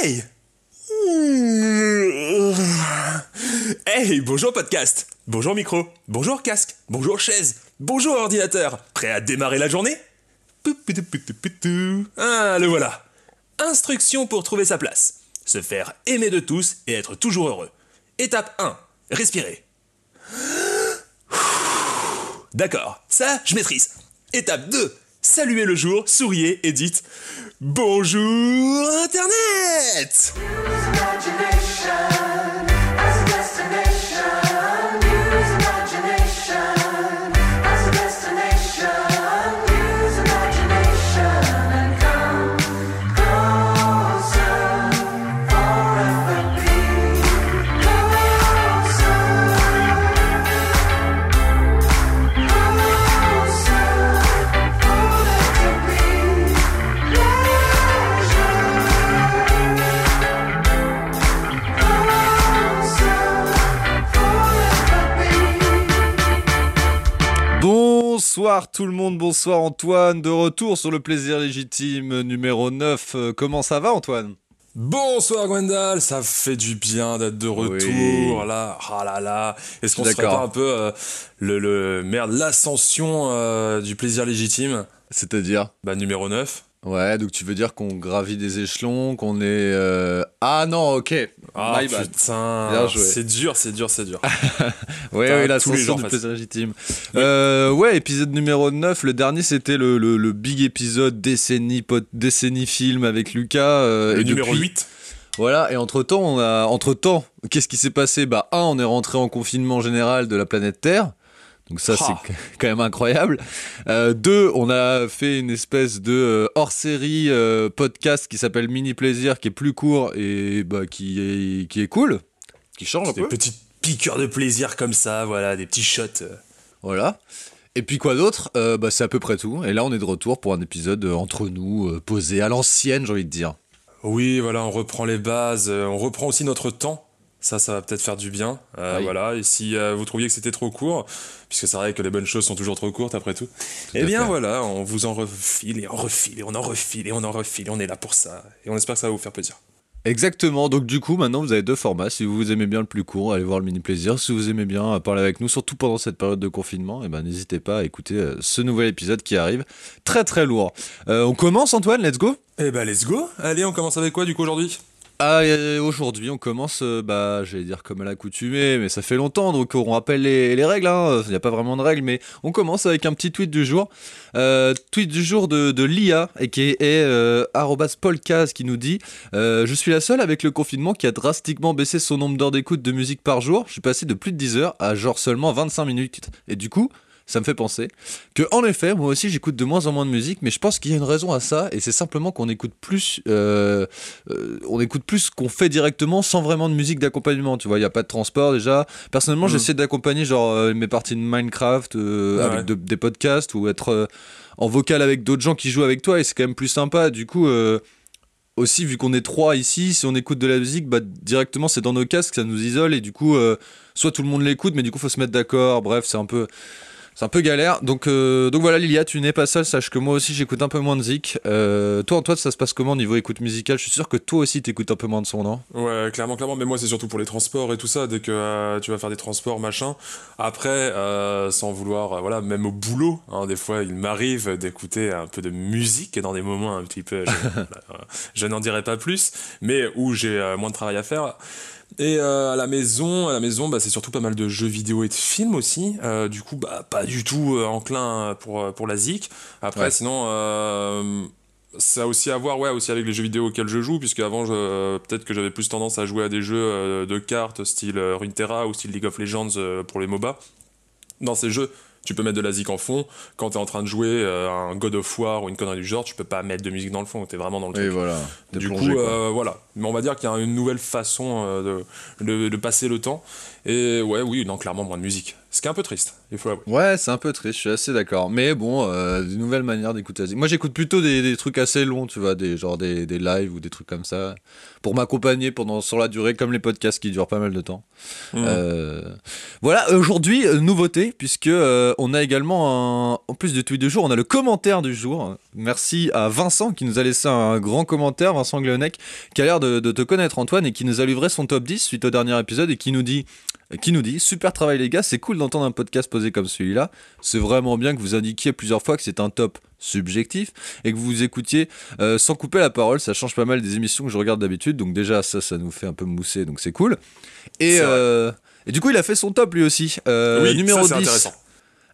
Hey Hey, bonjour podcast Bonjour micro Bonjour casque Bonjour chaise Bonjour ordinateur Prêt à démarrer la journée? Ah, le voilà Instruction pour trouver sa place. Se faire aimer de tous et être toujours heureux. Étape 1. Respirer. D'accord, ça, je maîtrise. Étape 2. Saluez le jour, souriez et dites Bonjour Internet Bonsoir tout le monde, bonsoir Antoine, de retour sur le plaisir légitime numéro 9. Euh, Comment ça va Antoine? Bonsoir Gwendal, ça fait du bien d'être de retour Oui. là. Ah là là. Est-ce qu'on serait pas un peu euh, le, le merde l'ascension euh, du plaisir légitime? C'est-à-dire? Bah numéro 9. Ouais, donc tu veux dire qu'on gravit des échelons, qu'on est... euh, Ah non, ok. Ah My bad. putain, Bien joué. c'est dur, c'est dur, c'est dur. Ouais, ouais, tous les l'ascension jours, du plaisir légitime. Euh, ouais, épisode numéro 9, le dernier c'était le, le, le big épisode décennie, pot- décennie film avec Lucas. euh, le et numéro depuis- 8. Voilà, et entre-temps, on a... entre-temps, qu'est-ce qui s'est passé? Bah, un, on est rentré en confinement général de la planète Terre. Donc ça, c'est quand même incroyable. Euh, deux, on a fait une espèce de euh, hors-série euh, podcast qui s'appelle Mini Plaisir, qui est plus court et bah, qui, est, qui est cool, qui change un Des peu. petites piqûres de plaisir comme ça, voilà, des petits shots. Voilà. Et puis quoi d'autre? Bah, C'est à peu près tout. Et là, on est de retour pour un épisode entre nous, posé à l'ancienne, j'ai envie de dire. Oui, voilà, on reprend les bases, on reprend aussi notre temps. Ça, ça va peut-être faire du bien. Euh, Oui. Voilà. Et si euh, vous trouviez que c'était trop court, puisque c'est vrai que les bonnes choses sont toujours trop courtes après tout, eh bien fait. voilà, on vous en refile et on refile et on en refile et on en refile. On est là pour ça. Et on espère que ça va vous faire plaisir. Exactement, donc du coup maintenant vous avez deux formats, si vous aimez bien le plus court, allez voir le mini plaisir, si vous aimez bien euh, parler avec nous, surtout pendant cette période de confinement, eh ben, n'hésitez pas à écouter euh, ce nouvel épisode qui arrive, très très lourd. Euh, on commence Antoine, let's go Eh ben, let's go. Allez, on commence avec quoi du coup aujourd'hui? Ah, et Aujourd'hui on commence, euh, bah j'allais dire comme à l'accoutumée, mais ça fait longtemps, donc on rappelle les, les règles, hein. il n'y a pas vraiment de règles, mais on commence avec un petit tweet du jour. Euh, tweet du jour de, Lia, qui est euh, Polkaz, qui nous dit euh, Je suis la seule avec le confinement qui a drastiquement baissé son nombre d'heures d'écoute de musique par jour. Je suis passé de plus de 10 heures à genre seulement 25 minutes. Et du coup, ça me fait penser que, en effet, moi aussi j'écoute de moins en moins de musique, mais je pense qu'il y a une raison à ça, et c'est simplement qu'on écoute plus, euh, euh, on écoute plus ce qu'on fait directement sans vraiment de musique d'accompagnement. Tu vois, il n'y a pas de transport déjà. Personnellement, Mm. j'essaie d'accompagner genre euh, mes parties de Minecraft Ouais. avec de- des podcasts ou être en vocal avec d'autres gens qui jouent avec toi, et c'est quand même plus sympa. Du coup. aussi, vu qu'on est trois ici, si on écoute de la musique, bah, directement c'est dans nos casques, ça nous isole et du coup, euh, soit tout le monde l'écoute, mais du coup faut se mettre d'accord. Bref, c'est un peu, c'est un peu galère. Donc, euh, donc voilà, Lilia, tu n'es pas seule. Sache que moi aussi j'écoute un peu moins de zik. Euh, toi, Antoine, ça se passe comment au niveau écoute musicale? Je suis sûr que toi aussi t'écoutes un peu moins de son, non? Ouais, clairement, clairement. Mais moi, c'est surtout pour les transports et tout ça. Dès que euh, tu vas faire des transports, machin. Après, euh, sans vouloir, voilà, même au boulot, hein, des fois, il m'arrive d'écouter un peu de musique dans des moments un petit peu. Je, je n'en dirai pas plus, mais où j'ai moins de travail à faire. Et euh, à la maison, à la maison, bah, c'est surtout pas mal de jeux vidéo et de films aussi. Euh, du coup, bah, pas du tout euh, enclin pour pour la zik. Après, Ouais. sinon. Euh, ça a aussi à voir ouais, aussi avec les jeux vidéo auxquels je joue, puisque avant, peut-être que j'avais plus tendance à jouer à des jeux de cartes style Runeterra ou style League of Legends pour les MOBA. Dans ces jeux, tu peux mettre de la zik en fond. Quand tu es en train de jouer euh, un God of War ou une connerie du genre, tu peux pas mettre de musique dans le fond, tu es vraiment dans le Et truc. voilà. t'es Du plongé, coup, euh, voilà. Mais on va dire qu'il y a une nouvelle façon euh, de, de, de passer le temps. Et ouais, oui, non, clairement, moins de musique. Ce qui est un peu triste, il faut l'avouer. Ouais, c'est un peu triste, je suis assez d'accord. Mais bon, euh, des nouvelles manières d'écouter. Moi, j'écoute plutôt des, des trucs assez longs, tu vois, des, genre des, des lives ou des trucs comme ça, pour m'accompagner pendant sur la durée, comme les podcasts qui durent pas mal de temps. Mm. Euh, voilà, aujourd'hui, euh, nouveauté, puisque euh, on a également, un, en plus du tweet du jour, on a le commentaire du jour. Merci à Vincent qui nous a laissé un grand commentaire, Vincent Gleonec, qui a l'air de, de te connaître, Antoine, et qui nous a livré son top 10 suite au dernier épisode et qui nous dit qui nous dit Super travail les gars, c'est cool d'entendre un podcast posé comme celui-là. C'est vraiment bien que vous indiquiez plusieurs fois que c'est un top subjectif et que vous écoutiez euh, sans couper la parole. Ça change pas mal des émissions que je regarde d'habitude. Donc, déjà, ça, ça nous fait un peu mousser, donc c'est cool. Et, euh, et du coup, il a fait son top lui aussi. Euh, oui, numéro ça, c'est 10. intéressant.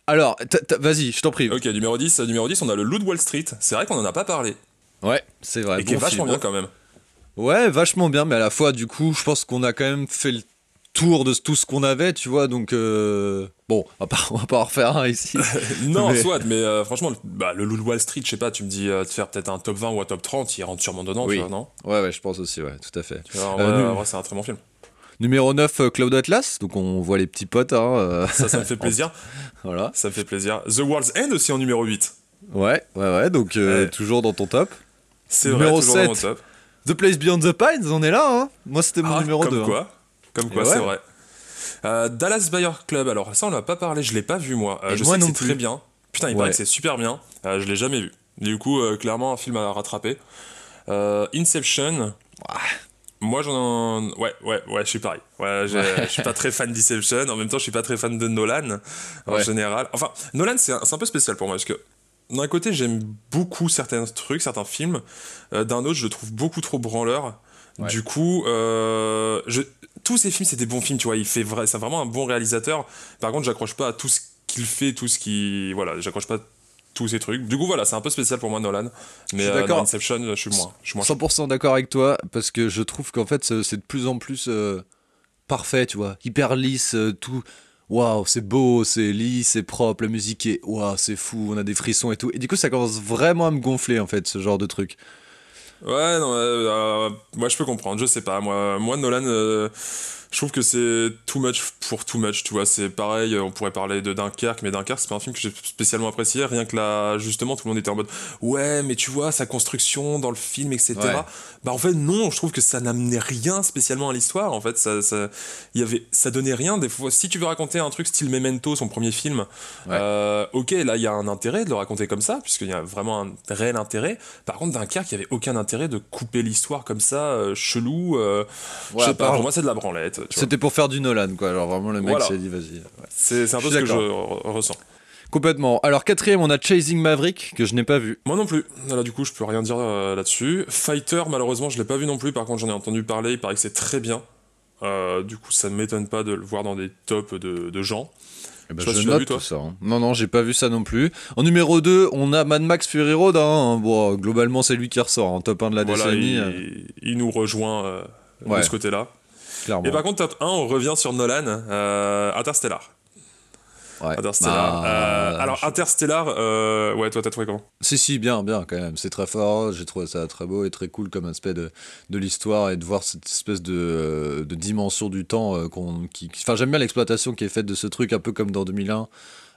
Alors, vas-y, je t'en prie. Ok, numéro 10, euh, numéro 10, on a le Loup de Wall Street. C'est vrai qu'on en a pas parlé. Ouais, c'est vrai. et qui est vachement film. bien quand même. Ouais, vachement bien, mais à la fois, du coup, je pense qu'on a quand même fait le tour de tout ce qu'on avait, tu vois. Donc, euh, bon, on va, pas, on va pas en refaire un ici. non, Mais- soit, mais euh, franchement, le- bah, le Loup de Wall Street, je sais pas, tu me dis euh, de faire peut-être un top 20 ou un top 30, il rentre sûrement dedans, Oui. tu vois, non? Ouais, ouais, je pense aussi, ouais, tout à fait. Tu vois, en vrai, vrai, c'est un très bon film. Numéro 9, euh, Cloud Atlas. Donc, on voit les petits potes, hein. Ça, ça me fait plaisir. voilà. Ça me fait plaisir. The World's End aussi en numéro 8. Ouais, ouais, ouais. Donc, Ouais. toujours dans ton top. C'est Numéro vrai, toujours dans mon 7. top. The Place Beyond the Pines, on est là, hein. Moi, c'était mon Ah, numéro comme 2. quoi Comme quoi, ouais. c'est vrai. Euh, Dallas Buyer Club, alors ça on l'a pas parlé, je l'ai pas vu moi. Euh, je moi sais que non c'est plus. très bien. Putain, il Ouais. paraît que c'est super bien. Euh, je l'ai jamais vu. Du coup, clairement, un film à rattraper. Inception. Moi j'en. Ouais, ouais, ouais, je suis pareil. Ouais, je suis pas très fan d'Inception. En même temps, je suis pas très fan de Nolan en Ouais. général. Enfin, Nolan, c'est un, c'est un peu spécial pour moi parce que d'un côté, j'aime beaucoup certains trucs, certains films. Euh, D'un autre, je le trouve beaucoup trop branleur. Ouais. Du coup, euh, je... tous ces films, c'est des bons films, tu vois. Il fait vrai, c'est vraiment un bon réalisateur. Par contre, j'accroche pas à tout ce qu'il fait, tout ce qui, voilà, j'accroche pas à tous ces trucs. Du coup, voilà, c'est un peu spécial pour moi, Nolan. Mais suis euh, d'accord. Inception, je suis moins, je suis moins. 100% d'accord avec toi, parce que je trouve qu'en fait, c'est c'est de plus en plus euh, parfait, tu vois. Hyper lisse, euh, tout. Waouh, c'est beau, c'est lisse, c'est propre, la musique est. Waouh, c'est fou, on a des frissons et tout. Et du coup, ça commence vraiment à me gonfler, en fait, ce genre de truc. Ouais, non, euh, euh, moi je peux comprendre, je sais pas. Moi, moi Nolan, euh, je trouve que c'est too much pour too much, tu vois. C'est pareil, on pourrait parler de Dunkerque, mais Dunkerque, c'est pas un film que j'ai spécialement apprécié. Rien que là, justement, tout le monde était en mode Ouais, mais tu vois, sa construction dans le film, etc. Ouais. Bah, en fait, non, je trouve que ça n'amenait rien spécialement à l'histoire. En fait, ça, ça, y avait, ça donnait rien. Des fois, si tu veux raconter un truc style Memento, son premier film, Ouais. euh, ok, là, il y a un intérêt de le raconter comme ça, puisqu'il y a vraiment un réel intérêt. Par contre, Dunkerque, il y avait aucun intérêt de couper l'histoire comme ça, euh, chelou. euh, Ouais, je sais pas, pour moi, c'est de la branlette. C'était pour faire du Nolan, quoi. Alors vraiment, le mec Voilà. s'est dit, vas-y. ouais. C'est un peu ce que je ressens. Complètement. Alors, quatrième, on a Chasing Maverick, que je n'ai pas vu. Moi non plus. Là, du coup, je peux rien dire euh, là-dessus. Fighter, malheureusement, je l'ai pas vu non plus. Par contre, j'en ai entendu parler. Il paraît que c'est très bien. Euh, du coup, ça ne m'étonne pas de le voir dans des tops de, de gens. Eh ben, Je je si note vu, tout ça. hein. Non, non, j'ai pas vu ça non plus. En numéro 2, on a Mad Max Fury Road. hein. Bon, globalement, c'est lui qui ressort en top 1 de la voilà, décennie. il, euh, il nous rejoint euh, Ouais. de ce côté-là. Clairement. Et par contre, top 1, on revient sur Nolan, euh, Interstellar. Ouais. Interstellar. Bah, Euh, alors, je- Interstellar, euh, ouais, toi, t'as trouvé comment? Si, si, bien, bien, quand même. C'est très fort. J'ai trouvé ça très beau et très cool comme aspect de, de l'histoire et de voir cette espèce de, de dimension du temps. qu'on, qui- Enfin, j'aime bien l'exploitation qui est faite de ce truc, un peu comme dans 2001,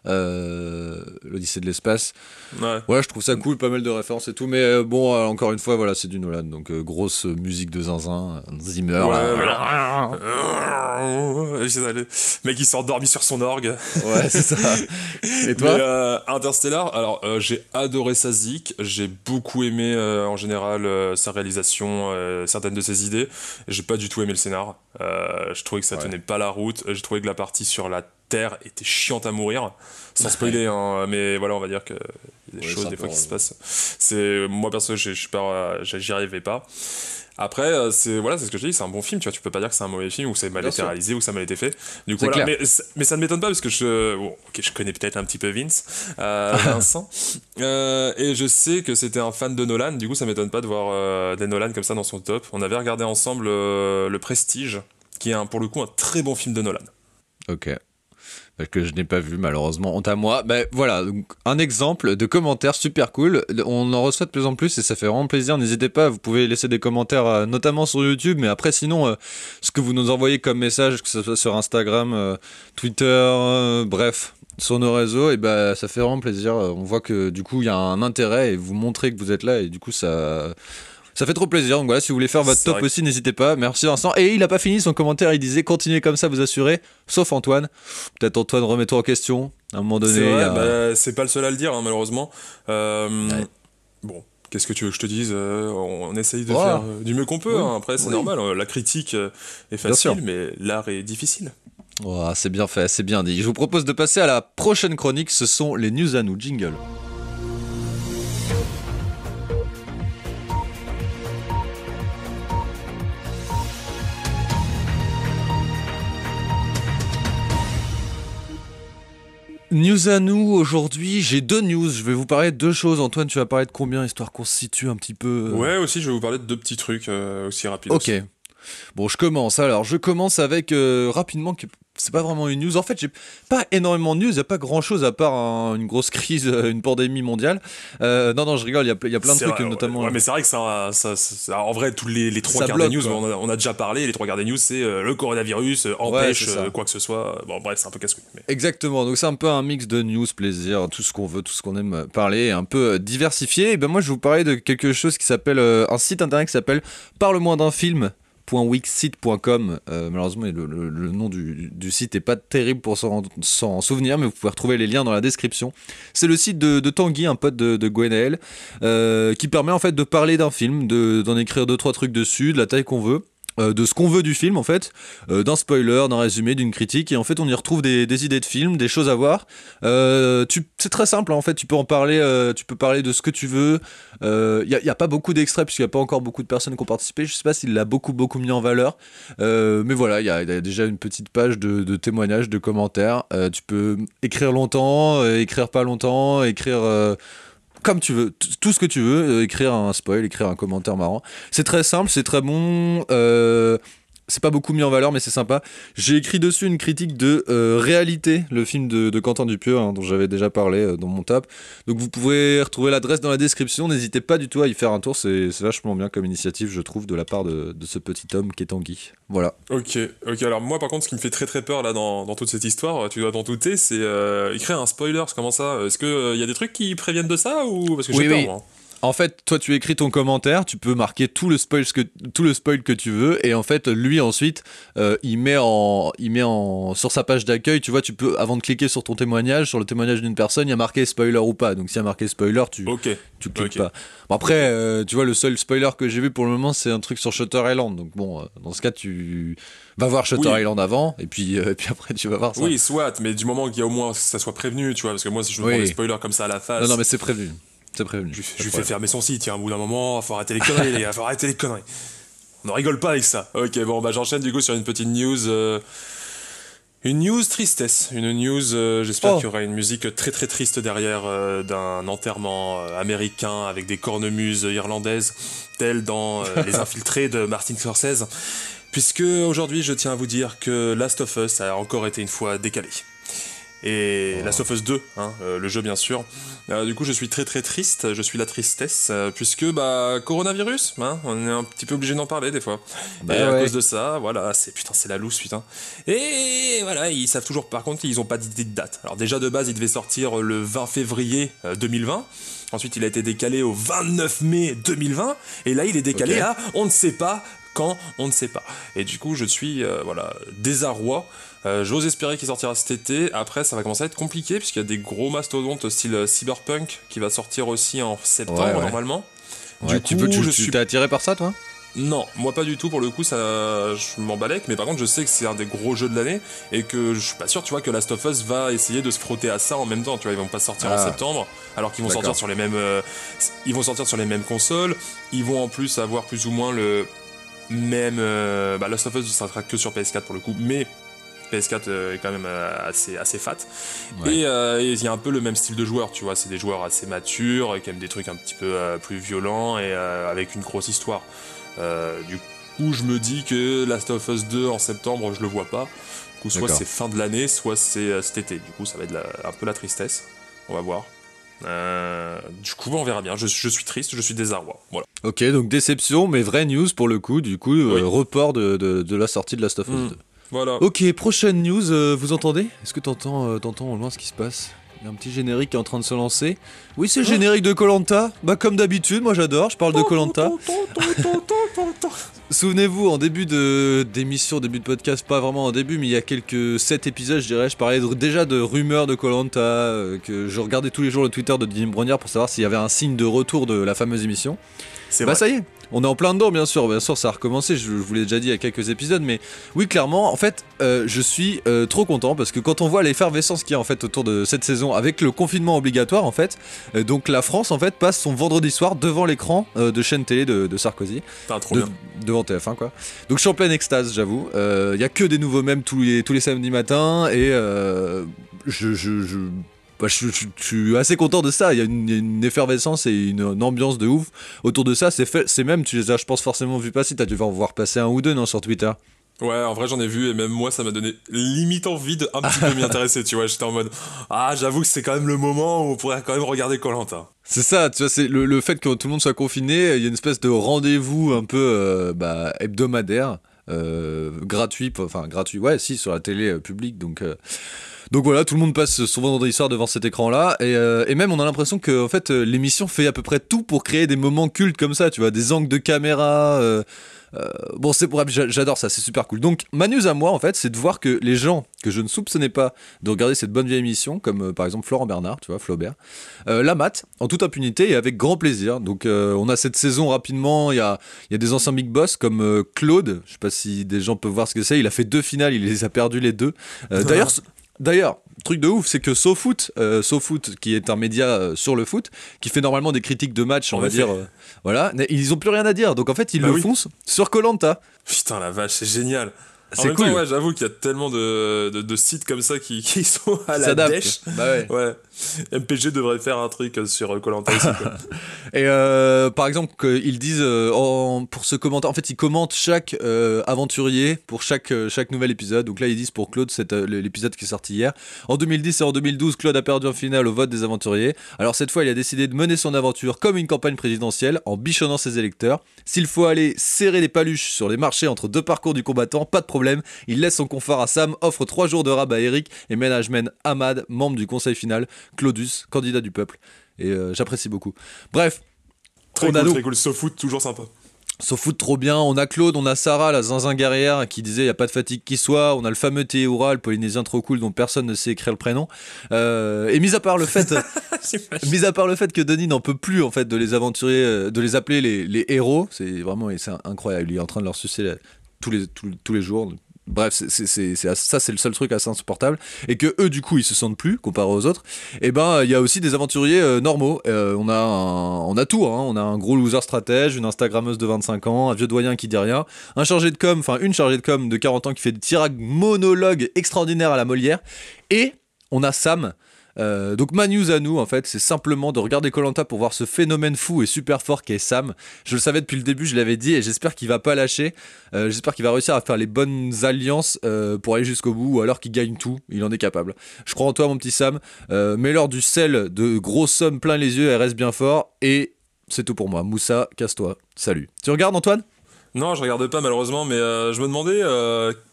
euh, l'Odyssée de l'espace. Ouais. Ouais, je trouve ça cool, pas mal de références et tout. Mais euh, bon, euh, encore une fois, voilà, c'est du Nolan. Donc, euh, grosse musique de zinzin, Zimmer. Ouais, là. voilà. Le mec, il s'est endormi sur son orgue. Ouais, c'est ça. Et toi Mais, Interstellar, alors j'ai adoré sa zik, j'ai beaucoup aimé en général sa réalisation, certaines de ses idées. J'ai pas du tout aimé le scénar. Je trouvais que ça Ouais. tenait pas la route. J'ai trouvé que la partie sur la Terre était chiante à mourir. Sans spoiler, hein, mais voilà, on va dire que y a des Ouais, choses des fois qui se passent. C'est moi perso, je je suis pas, j'y arrivais pas. Après, euh, c'est voilà, c'est ce que je dis, c'est un bon film. Tu vois, tu peux pas dire que c'est un mauvais film ou que ça a mal Bien été sûr. réalisé ou que ça a mal été fait. Du coup, voilà. Mais, mais ça ne m'étonne pas parce que je, bon, ok, je connais peut-être un petit peu Vince, euh, Vincent, Euh, et je sais que c'était un fan de Nolan. Du coup, ça m'étonne pas de voir euh, des Nolan comme ça dans son top. On avait regardé ensemble Le Prestige, qui est un, pour le coup un très bon film de Nolan. Ok. Que je n'ai pas vu malheureusement, honte à moi. Ben voilà, donc, un exemple de commentaires super cool. On en reçoit de plus en plus et ça fait vraiment plaisir. N'hésitez pas, vous pouvez laisser des commentaires, euh, notamment sur YouTube, mais après sinon, euh, ce que vous nous envoyez comme message, que ce soit sur Instagram, euh, Twitter, bref, sur nos réseaux, et ben ça fait vraiment plaisir. On voit que du coup il y a un intérêt et vous montrez que vous êtes là et du coup ça. Ça fait trop plaisir, donc voilà, si vous voulez faire votre top vrai aussi, n'hésitez pas. Merci Vincent. Et il a pas fini son commentaire, il disait continuez comme ça, vous assurez, sauf Antoine. Peut-être Antoine, remets-toi en question. À un moment donné, C'est a- bah, pas le seul à le dire, hein, malheureusement. Euh, Ouais. Bon, qu'est-ce que tu veux que je te dise Euh, On essaye de faire euh, du mieux qu'on peut. Oui. hein. Après, c'est Oui. normal. La critique est facile, mais l'art est difficile. Oh, c'est bien fait, c'est bien dit. Je vous propose de passer à la prochaine chronique, ce sont les news à nous, jingle. News à nous aujourd'hui, j'ai deux news, je vais vous parler de deux choses. Antoine, tu vas parler de combien, histoire qu'on se situe un petit peu euh, Ouais, aussi, je vais vous parler de deux petits trucs euh, aussi rapides. Ok. Bon, je commence. Alors, je commence avec euh, rapidement, c'est pas vraiment une news. En fait, j'ai pas énormément de news. Il y a pas grand chose à part un- une grosse crise, euh, une pandémie mondiale. Euh, non, non, je rigole. Il y y a plein de trucs, vrai, notamment. Ouais, mais c'est vrai que ça, ça, ça- en vrai, tous les, les trois quarts bloque, des news, on a, on a déjà parlé. Les trois quarts des news, c'est euh, le coronavirus euh, empêche euh, quoi que ce soit. Bon, bref, c'est un peu casse-couille. mais- Exactement, donc c'est un peu un mix de news, plaisir, tout ce qu'on veut, tout ce qu'on aime parler, un peu euh, diversifié. Et ben moi je vais vous parler de quelque chose qui s'appelle, euh, un site internet qui s'appelle Parle-moi d'un film. .wixsite.com euh, malheureusement le, nom du, site est pas terrible pour s'en souvenir mais vous pouvez retrouver les liens dans la description. C'est le site de, Tanguy un pote de, de Gwenaël euh, qui permet en fait de parler d'un film de- d'en écrire deux trois trucs dessus de la taille qu'on veut euh, de ce qu'on veut du film en fait euh, d'un spoiler, d'un résumé, d'une critique, et en fait on y retrouve des, idées de films, des choses à voir. Euh, c'est très simple hein, en fait, tu peux en parler, tu peux parler de ce que tu veux. Il n'y a, pas beaucoup d'extraits puisqu'il n'y a pas encore beaucoup de personnes qui ont participé. Je sais pas s'il l'a beaucoup beaucoup mis en valeur, mais voilà, il y, a déjà une petite page de, témoignages, de commentaires. Tu peux écrire longtemps, écrire pas longtemps, écrire. Comme tu veux, tout ce que tu veux, euh, écrire un spoil, écrire un commentaire marrant. C'est très simple, c'est très bon. euh, c'est pas beaucoup mis en valeur, mais c'est sympa. J'ai écrit dessus une critique de euh, Réalité, le film de, de Quentin Dupieux, hein, dont j'avais déjà parlé euh, dans mon top. Donc vous pouvez retrouver l'adresse dans la description. N'hésitez pas du tout à y faire un tour. C'est c'est vachement bien comme initiative, je trouve, de la part de, de ce petit homme qui est Tanguy. Voilà. Ok, ok. Alors moi, par contre, ce qui me fait très très peur là dans, dans toute cette histoire, tu dois t'en douter, c'est euh, écrire un spoiler. Comment ça? Est-ce que il y a des trucs qui préviennent de ça ou parce que j'ai Oui, peur oui. moi. En fait, toi, tu écris ton commentaire, tu peux marquer tout le spoil que, tout le spoil que tu veux, et en fait, lui ensuite, euh, il met en, il met en, sur sa page d'accueil, tu vois, tu peux, avant de cliquer sur ton témoignage, sur le témoignage d'une personne, il y a marqué spoiler ou pas. Donc, s'il y a marqué spoiler, tu, tu cliques pas. Bon, après, euh, tu vois, le seul spoiler que j'ai vu pour le moment, c'est un truc sur Shutter Island. Donc, bon, euh, dans ce cas, tu vas voir Shutter Oui. Island avant, et puis, et puis après, tu vas voir ça. Oui, soit, mais du moment qu'il y a au moins que ça soit prévenu, tu vois, parce que moi, si je me Oui. prends des spoilers comme ça à la face, Non, non, mais c'est prévenu. C'est prévenu. je, lui- je fais fermer son site. Tiens, au bout d'un moment, faut arrêter les conneries, les gars, faut arrêter les conneries. On ne rigole pas avec ça. Ok, bon, bah j'enchaîne du coup sur une petite news. euh, Une news tristesse, une news, euh, j'espère Oh. qu'il y aura une musique très très triste derrière euh, d'un enterrement euh, américain avec des cornemuses irlandaises, tel dans euh, Les Infiltrés de Martin Scorsese, puisque aujourd'hui je tiens à vous dire que Last of Us a encore été une fois décalé. Et Oh. Last of Us 2, hein, euh, le jeu bien sûr. Euh, du coup, je suis très très triste, je suis la tristesse, euh, puisque bah coronavirus, hein, on est un petit peu obligé d'en parler des fois. Bah et à cause de ça, voilà, c'est putain, c'est la loose, putain. Et voilà, ils savent toujours, par contre, ils ont pas d'idée de date. Alors déjà de base, il devait sortir le 20 février euh, 2020. Ensuite, il a été décalé au 29 mai 2020. Et là, il est décalé à on ne sait pas quand, on ne sait pas. Et du coup, je suis euh, voilà désarroi. Euh, J'ose espérer qu'il sortira cet été. Après, ça va commencer à être compliqué puisqu'il y a des gros mastodontes style euh, Cyberpunk qui va sortir aussi en septembre Ouais, ouais. normalement. Ouais, Du tu coup, peux, tu, je tu suis t'es attiré par ça, toi? Non, moi pas du tout. Pour le coup, ça, je m'en balèque. Mais par contre, je sais que c'est un des gros jeux de l'année et que je suis pas sûr, tu vois, que Last of Us va essayer de se frotter à ça en même temps. Tu vois, ils vont pas sortir en Ah. septembre, alors qu'ils vont sortir sur les mêmes, euh, ils vont sortir sur les mêmes consoles. Ils vont en plus avoir plus ou moins le même. euh, bah, Last of Us ne sera que sur PS4 pour le coup, mais PS4 euh, est quand même euh, assez assez fat. Ouais. Et euh, et il y a un peu le même style de joueur, tu vois. C'est des joueurs assez matures, qui aiment des trucs un petit peu euh, plus violents et euh, avec une grosse histoire. Du coup, je me dis que Last of Us 2 en septembre, je le vois pas. coup, soit c'est fin de l'année, soit c'est cet été. Du coup, ça va être la- un peu la tristesse. On va voir. Euh, du coup, on verra bien. Je, je suis triste, je suis désarroi. Voilà. Ok, donc déception, mais vraie news pour le coup, du coup, euh, report de, de- de la sortie de Last of Us Mm. 2. Voilà. Ok, prochaine news, euh, vous entendez? Est-ce que t'entends euh, t'entends au loin ce qui se passe? Il y a un petit générique qui est en train de se lancer. Oui, c'est le générique de Colanta. Bah comme d'habitude, moi j'adore, je parle de Colanta. Souvenez-vous, en début de d'émission, début de podcast, pas vraiment en début, mais il y a quelques 7 épisodes, je dirais, je parlais de- déjà de rumeurs de Colanta, que je regardais tous les jours le Twitter de Denis Brognard pour savoir s'il y avait un signe de retour de la fameuse émission. C'est Bah vrai. ça y est, on est en plein dedans bien sûr, bien sûr ça a recommencé, je, je vous l'ai déjà dit il y a quelques épisodes, mais oui clairement, en fait, euh, je suis euh, trop content parce que quand on voit l'effervescence qu'il y a en fait autour de cette saison avec le confinement obligatoire en fait, euh, donc la France en fait passe son vendredi soir devant l'écran de chaîne télé de, de Sarkozy, Putain, trop de- bien. devant TF1 quoi. Donc je suis en pleine extase j'avoue, il y a que des nouveaux mèmes tous les, tous les samedis matins et je... je, je bah, je, je- je suis assez content de ça. Il y a une, effervescence et une, une ambiance de ouf autour de ça. C'est fait, c'est même, tu les as, je pense, forcément vu passer. T'as dû en voir passer un ou deux, non, sur Twitter. Ouais, en vrai, j'en ai vu et même moi, ça m'a donné limite envie de un petit peu m'y intéresser. Tu vois, j'étais en mode Ah, j'avoue que c'est quand même le moment où on pourrait quand même regarder Colanta. C'est ça, tu vois, c'est le, le fait que tout le monde soit confiné. Il y a une espèce de rendez-vous un peu euh, bah, hebdomadaire, euh, gratuit, enfin gratuit, ouais, si, sur la télé euh, publique. Donc. Donc voilà, tout le monde passe son vendredi soir devant cet écran-là, et, euh, et même on a l'impression que en fait euh, l'émission fait à peu près tout pour créer des moments cultes comme ça, tu vois, des angles de caméra. euh, euh, bon, c'est j'a- j'adore ça, c'est super cool. Donc ma news à moi, en fait, c'est de voir que les gens que je ne soupçonnais pas de regarder cette bonne vieille émission, comme par exemple Florent Bernard, tu vois, Flaubert, la mat en toute impunité et avec grand plaisir. Donc on a cette saison rapidement, il y a, il y a des anciens big boss comme Claude, je sais pas si des gens peuvent voir ce que c'est, il a fait deux finales, il les a perdu les deux. D'ailleurs, D'ailleurs, truc de ouf, c'est que SoFoot, euh, SoFoot, qui est un média euh, sur le foot, qui fait normalement des critiques de match, on va dire, euh, voilà, ils ont plus rien à dire. Donc en fait, ils Bah le oui. foncent sur Colanta. Putain, la vache, c'est génial. C'est cool. temps, ouais, j'avoue qu'il y a tellement de, de, de sites comme ça qui, qui sont à la dèche. Bah ouais. Ouais. MPG devrait faire un truc euh, sur Colanta quoi. Et euh, par exemple, ils disent euh, en- pour ce commentaire, en fait, ils commentent chaque euh, aventurier pour chaque euh, chaque nouvel épisode. Donc là, ils disent pour Claude, c'est euh, l'épisode qui est sorti hier. En 2010 et en 2012, Claude a perdu en finale au vote des aventuriers. Alors cette fois, il a décidé de mener son aventure comme une campagne présidentielle en bichonnant ses électeurs. S'il faut aller serrer les paluches sur les marchés entre deux parcours du combattant, pas de problème. Il laisse son confort à Sam, offre trois jours de rab à Eric et management Ahmad, membre du conseil final, Claudus, candidat du peuple. Et euh, j'apprécie beaucoup. Bref, Très On a cool, nous. très cool. SoFoot, toujours sympa. S'en fout trop bien. On a Claude, on a Sarah, la zinzin guerrière, qui disait il n'y a pas de fatigue qui soit. On a le fameux Théoura, le polynésien trop cool dont personne ne sait écrire le prénom. Euh, et mis à part le fait, mis à part le fait que Denis n'en peut plus en fait de les aventuriers, euh, de les appeler les, les héros, c'est vraiment c'est incroyable. Il est en train de leur sucer la- tous les tous, tous les jours. Bref, ça c'est le seul truc assez insupportable et que eux du coup ils se sentent plus comparé aux autres. Et ben il y a aussi des aventuriers euh, normaux. Euh, on a un- on a tout. hein. On a un gros loser stratège, une Instagrammeuse de 25 ans, un vieux doyen qui dit rien, un chargé de com, enfin une chargée de com de 40 ans qui fait des tirages monologues extraordinaires à la Molière. Et on a Sam. Euh, donc ma news à nous en fait c'est simplement de regarder Colanta pour voir ce phénomène fou et super fort qu'est Sam. Je le savais depuis le début, je l'avais dit et j'espère qu'il va pas lâcher. Euh, j'espère qu'il va réussir à faire les bonnes alliances euh, pour aller jusqu'au bout ou alors qu'il gagne tout. Il en est capable. Je crois en toi mon petit Sam. Euh, Mets-leur du sel de grosses sommes plein les yeux et reste bien fort. Et c'est tout pour moi. Moussa, casse-toi. Salut. Tu regardes Antoine? Non, je regarde pas malheureusement, mais je me demandais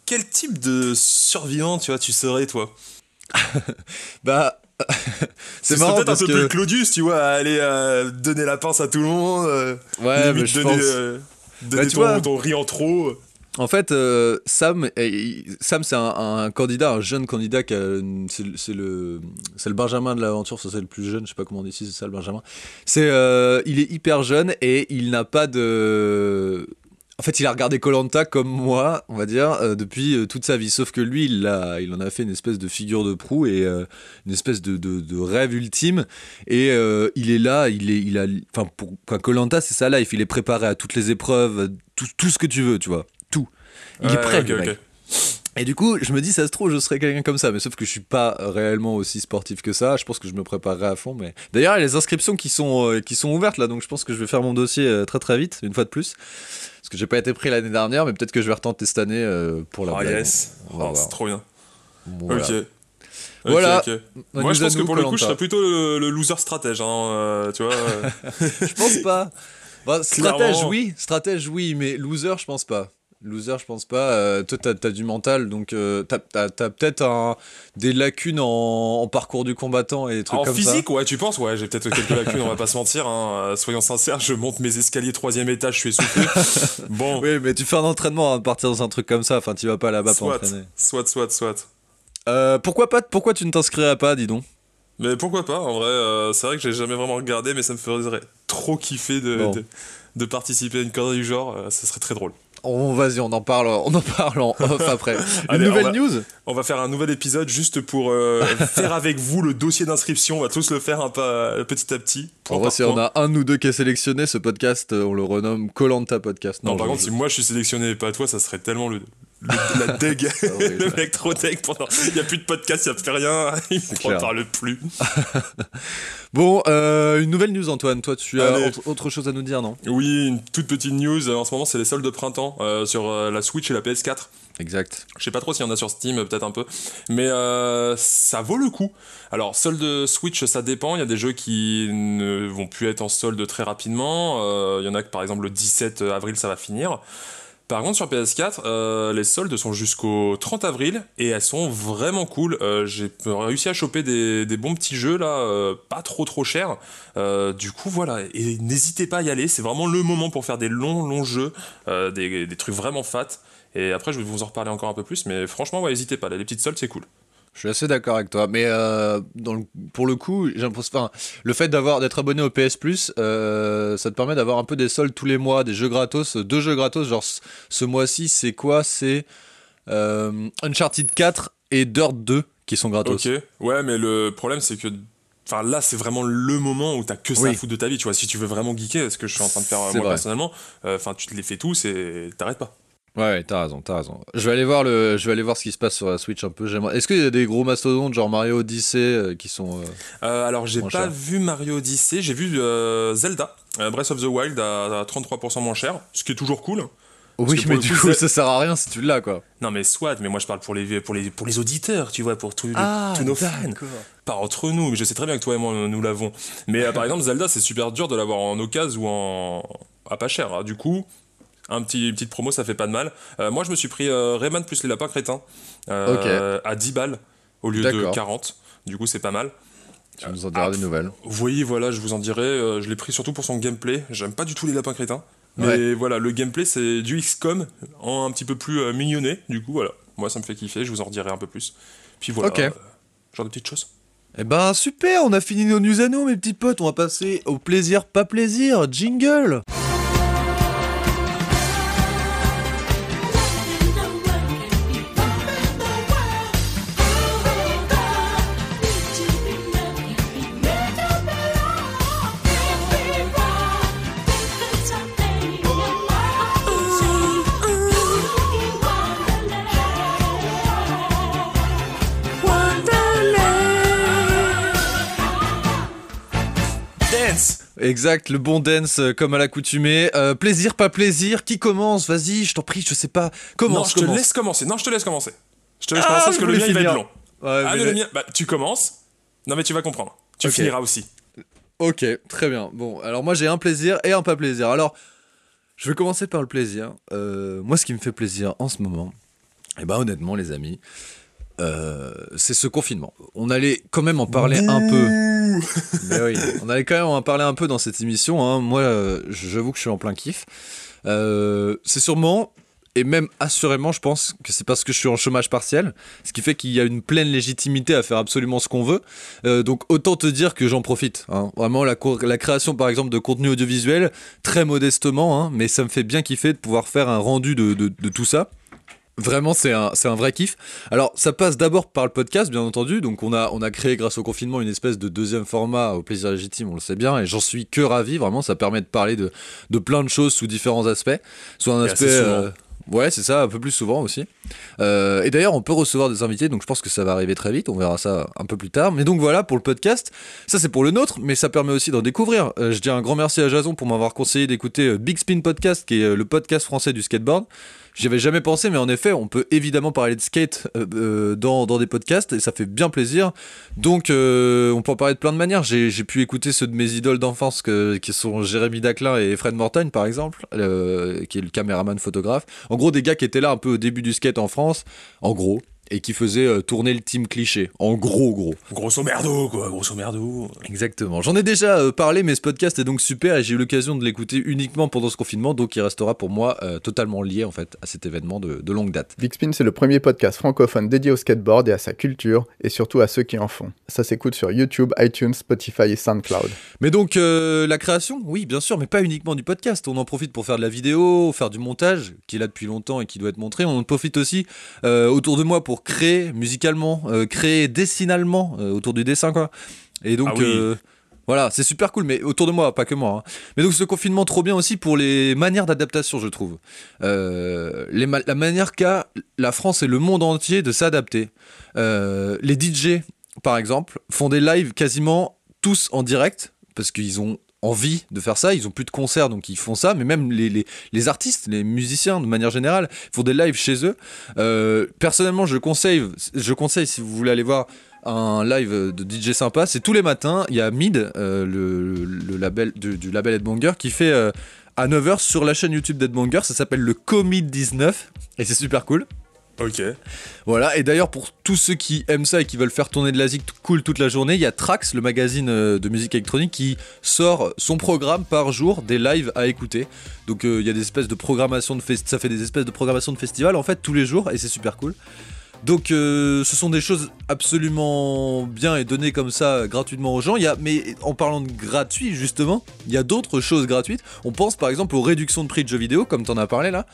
quel type de survivant tu vois tu serais toi? Bah. Ce c'est marrant peut-être un peu que plus Claudius, tu vois, à aller euh, donner la pince à tout le monde. euh, ouais, mais je donner, pense. euh, donner Bah, ton, vois. ton riz en trop. En fait, euh, Sam, Sam, c'est un, un candidat, un jeune candidat qui a une- c'est le- c'est le, Benjamin de l'aventure, ça c'est le plus jeune, je sais pas comment on dit ici, c'est ça le Benjamin. C'est, il est hyper jeune et il n'a pas de, en fait, il a regardé Colanta comme moi, on va dire, euh, depuis euh, toute sa vie. Sauf que lui, il, a, il en a fait une espèce de figure de proue et euh, une espèce de, de- de rêve ultime. Et euh, il est là, il est, il a, enfin, pour Colanta, c'est sa life. Il est préparé à toutes les épreuves, tout, tout ce que tu veux, tu vois, tout. Il est prêt, le. Et du coup, je me dis, ça se trouve, je serais quelqu'un comme ça, mais sauf que je suis pas réellement aussi sportif que ça. Je pense que je me préparerai à fond. Mais d'ailleurs, il y a les inscriptions qui sont euh, qui sont ouvertes là, donc je pense que je vais faire mon dossier euh, très très vite, une fois de plus, parce que j'ai pas été pris l'année dernière, mais peut-être que je vais retenter cette année euh, pour la Oh blague. yes, Oh, c'est trop bien. Voilà. Ok. Ok, Voilà. ok. Bah, Moi, je pense que pour le coup, je serais plutôt le, le loser stratège, hein, euh, tu vois. euh. Je pense pas. Bah, stratège, oui. Stratège, oui, mais loser, je pense pas. Loser, je pense pas. Euh, toi, t'as as du mental, donc euh, t'as t'as peut-être un- des lacunes en, en parcours du combattant et des trucs En comme physique, ouais, tu penses? Ouais, j'ai peut-être quelques lacunes, on va pas se mentir. Hein. euh, Soyons sincères, je monte mes escaliers troisième étage, je suis essoufflé. bon, ça. Oui, mais tu fais un entraînement à partir dans un truc comme ça. Enfin, tu vas pas là-bas pour entraîner. soit, soit, soit. Euh, pourquoi pas Pourquoi tu ne t'inscrirais pas, dis donc? Mais pourquoi pas En vrai, c'est vrai que j'ai jamais vraiment regardé, mais ça me ferait trop kiffer de, Bon. de, de participer à une connerie du genre. ça serait très drôle. On vas-y, on en parle, on en parle en off après. Une on nouvelle va- news On va faire un nouvel épisode juste pour euh, faire avec vous le dossier d'inscription. On va tous le faire un pas petit à petit. En vrai, si point. on a un ou deux qui est sélectionné, ce podcast, euh, on le renomme Colanta Podcast. Non, par je- contre, si moi je suis sélectionné et pas toi, ça serait tellement le, le- la deg. le mec trop deg pendant. Il n'y a plus de podcast, il n'y a plus rien. Il clair. parle plus. Bon, euh, une nouvelle news, Antoine. Toi, tu as autre, autre chose à nous dire, non? Oui, une toute petite news. En ce moment, c'est les soldes de printemps euh, sur euh, la Switch et la PS4. Exact. Je sais pas trop s'il y en a sur Steam, peut-être un peu. Mais euh, ça vaut le coup. Alors, solde Switch, ça dépend. Il y a des jeux qui ne vont plus être en solde très rapidement. Euh, Il y en a que, par exemple, le 17 avril, ça va finir. Par contre, sur PS4, euh, les soldes sont jusqu'au 30 avril et elles sont vraiment cool. Euh, J'ai réussi à choper des, bons petits jeux là, euh, pas trop trop chers. Du coup, voilà. Et n'hésitez pas à y aller. C'est vraiment le moment pour faire des longs longs jeux, des, trucs vraiment fat. Et après, je vais vous en reparler encore un peu plus. Mais franchement, ouais, n'hésitez pas. Les petites soldes, c'est cool. Je suis assez d'accord avec toi, mais euh, dans le- pour le coup, enfin, le fait d'avoir d'être abonné au PS Plus, euh, ça te permet d'avoir un peu des soldes tous les mois, des jeux gratos, deux jeux gratos. Genre ce, ce mois-ci, c'est quoi? C'est euh, Uncharted 4 et Dirt 2 qui sont gratos. Ok. Ouais, mais le problème, c'est que. Enfin, là, c'est vraiment le moment où t'as que ça Oui. à foutre de ta vie. Tu vois, si tu veux vraiment geeker, ce que je suis en train de faire euh, moi vrai. personnellement, euh, enfin, tu te les fais tous et t'arrêtes pas. Ouais, t'as raison, t'as raison. Je vais aller voir le, je vais aller voir ce qui se passe sur la Switch un peu. J'aimerais- Est-ce qu'il y a des gros mastodontes genre Mario Odyssey euh, qui sont euh, Euh, alors, j'ai pas cher. vu Mario Odyssey, j'ai vu euh, Zelda, euh, Breath of the Wild à, à 33% moins cher, ce qui est toujours cool. Oui, mais du coup, ça sert à rien si tu l'as quoi. Non, mais soit, mais moi je parle pour les, pour les, pour les auditeurs, tu vois, pour tous, Ah, tous nos fans. Pas entre nous, mais je sais très bien que toi et moi nous l'avons. Mais par exemple, Zelda, c'est super dur de l'avoir en occasion ou en. à pas cher. hein. Du coup, un petit, une petite promo, ça fait pas de mal. Euh, moi, je me suis pris euh, Rayman plus les lapins crétins euh, à 10 balles au lieu de D'accord. 40. Du coup, c'est pas mal. Tu nous en diras Ah, des nouvelles. Oui, voilà, je vous en dirai. euh, je l'ai pris surtout pour son gameplay. J'aime pas du tout les lapins crétins. Mais Ouais. voilà, le gameplay, c'est du XCOM en un petit peu plus mignonné. Du coup, voilà. Moi, ça me fait kiffer. Je vous en redirai un peu plus. Puis voilà. Genre de petites choses. Eh ben super, on a fini nos news à nous, mes petits potes. On va passer au plaisir, pas plaisir. Jingle. Exact, le bon dance euh, comme à l'accoutumée. Euh, plaisir, pas plaisir. Qui commence? Vas-y, je t'en prie, je sais pas. Comment Non, je te laisse commencer. Non, je te laisse commencer. Je te laisse Ah, commencer parce que le mien, il va être long. Ouais, Ah, le- le mien, bah, tu commences. Non, mais tu vas comprendre. Tu finiras aussi. Ok, très bien. Bon, alors moi j'ai un plaisir et un pas plaisir. Alors, je vais commencer par le plaisir. Euh, moi, ce qui me fait plaisir en ce moment, et ben honnêtement, les amis, euh, c'est ce confinement. On allait quand même en parler un peu. Mais oui, on allait quand même en parler un peu dans cette émission. hein. Moi, euh, j'avoue que je suis en plein kiff. Euh, c'est sûrement, et même assurément, je pense que c'est parce que je suis en chômage partiel, ce qui fait qu'il y a une pleine légitimité à faire absolument ce qu'on veut. Euh, donc autant te dire que j'en profite. hein. Vraiment, la, création, par exemple, de contenu audiovisuel, très modestement, hein, mais ça me fait bien kiffer de pouvoir faire un rendu de, de- de tout ça. Vraiment, c'est un, c'est un vrai kiff. Alors, ça passe d'abord par le podcast, bien entendu. Donc, on a, on a créé, grâce au confinement, une espèce de deuxième format au plaisir légitime, on le sait bien. Et j'en suis que ravi. Vraiment, ça permet de parler de, de plein de choses sous différents aspects. Soit un Et aspect. euh, ouais, c'est ça, un peu plus souvent aussi. Euh, et d'ailleurs, on peut recevoir des invités, donc je pense que ça va arriver très vite. On verra ça un peu plus tard. Mais donc voilà pour le podcast. Ça c'est pour le nôtre, mais ça permet aussi d'en découvrir. Euh, je dis un grand merci à Jason pour m'avoir conseillé d'écouter euh, Big Spin Podcast, qui est euh, le podcast français du skateboard. J'y avais jamais pensé, mais en effet, on peut évidemment parler de skate euh, euh, dans, dans des podcasts et ça fait bien plaisir. Donc, euh, on peut en parler de plein de manières. J'ai pu écouter ceux de mes idoles d'enfance qui sont Jérémy Daclin et Fred Mortagne, par exemple, qui est le caméraman photographe. En gros, des gars qui étaient là un peu au début du skate en France, en gros, et qui faisaient euh, tourner le team cliché. En gros, gros. Grosso merdo, quoi, grosso merdo. Exactement. J'en ai déjà euh, parlé, mais ce podcast est donc super et j'ai eu l'occasion de l'écouter uniquement pendant ce confinement, donc il restera pour moi euh, totalement lié en fait à cet événement de, de longue date. Big Spin, c'est le premier podcast francophone dédié au skateboard et à sa culture, et surtout à ceux qui en font. Ça s'écoute sur YouTube, iTunes, Spotify et SoundCloud. Mais donc euh, la création, oui, bien sûr, mais pas uniquement du podcast. On en profite pour faire de la vidéo, faire du montage, qui est là depuis longtemps et qui doit être montré. On en profite aussi euh, autour de moi pour créer musicalement, euh, créer dessinalement euh, autour du dessin, quoi. Et donc. Ah oui. euh, voilà, c'est super cool, mais autour de moi, pas que moi. hein. Mais donc ce confinement, trop bien aussi pour les manières d'adaptation, je trouve. Euh, les ma- la manière qu'a la France et le monde entier de s'adapter. Euh, les DJ, par exemple, font des lives quasiment tous en direct, parce qu'ils ont envie de faire ça, ils ont plus de concerts donc ils font ça, mais même les, les, les artistes, les musiciens de manière générale font des lives chez eux. Euh, personnellement je conseille, je conseille si vous voulez aller voir un live de DJ sympa, c'est tous les matins, il y a Mid, euh, le, le label du, label Headbanger, qui fait euh, à 9h sur la chaîne YouTube d'Headbanger, ça s'appelle le Commit 19, et c'est super cool. Ok. Voilà, et d'ailleurs pour tous ceux qui aiment ça et qui veulent faire tourner de la zik cool toute la journée, il y a Trax, le magazine euh, de musique électronique, qui sort son programme par jour des lives à écouter. Donc euh, il y a des espèces de programmation de ça fait des espèces de programmation de festival en fait tous les jours et c'est super cool. Donc euh, ce sont des choses absolument bien et données comme ça gratuitement aux gens. Mais en parlant de gratuit justement, il y a d'autres choses gratuites. On pense par exemple aux réductions de prix de jeux vidéo comme tu en as parlé là,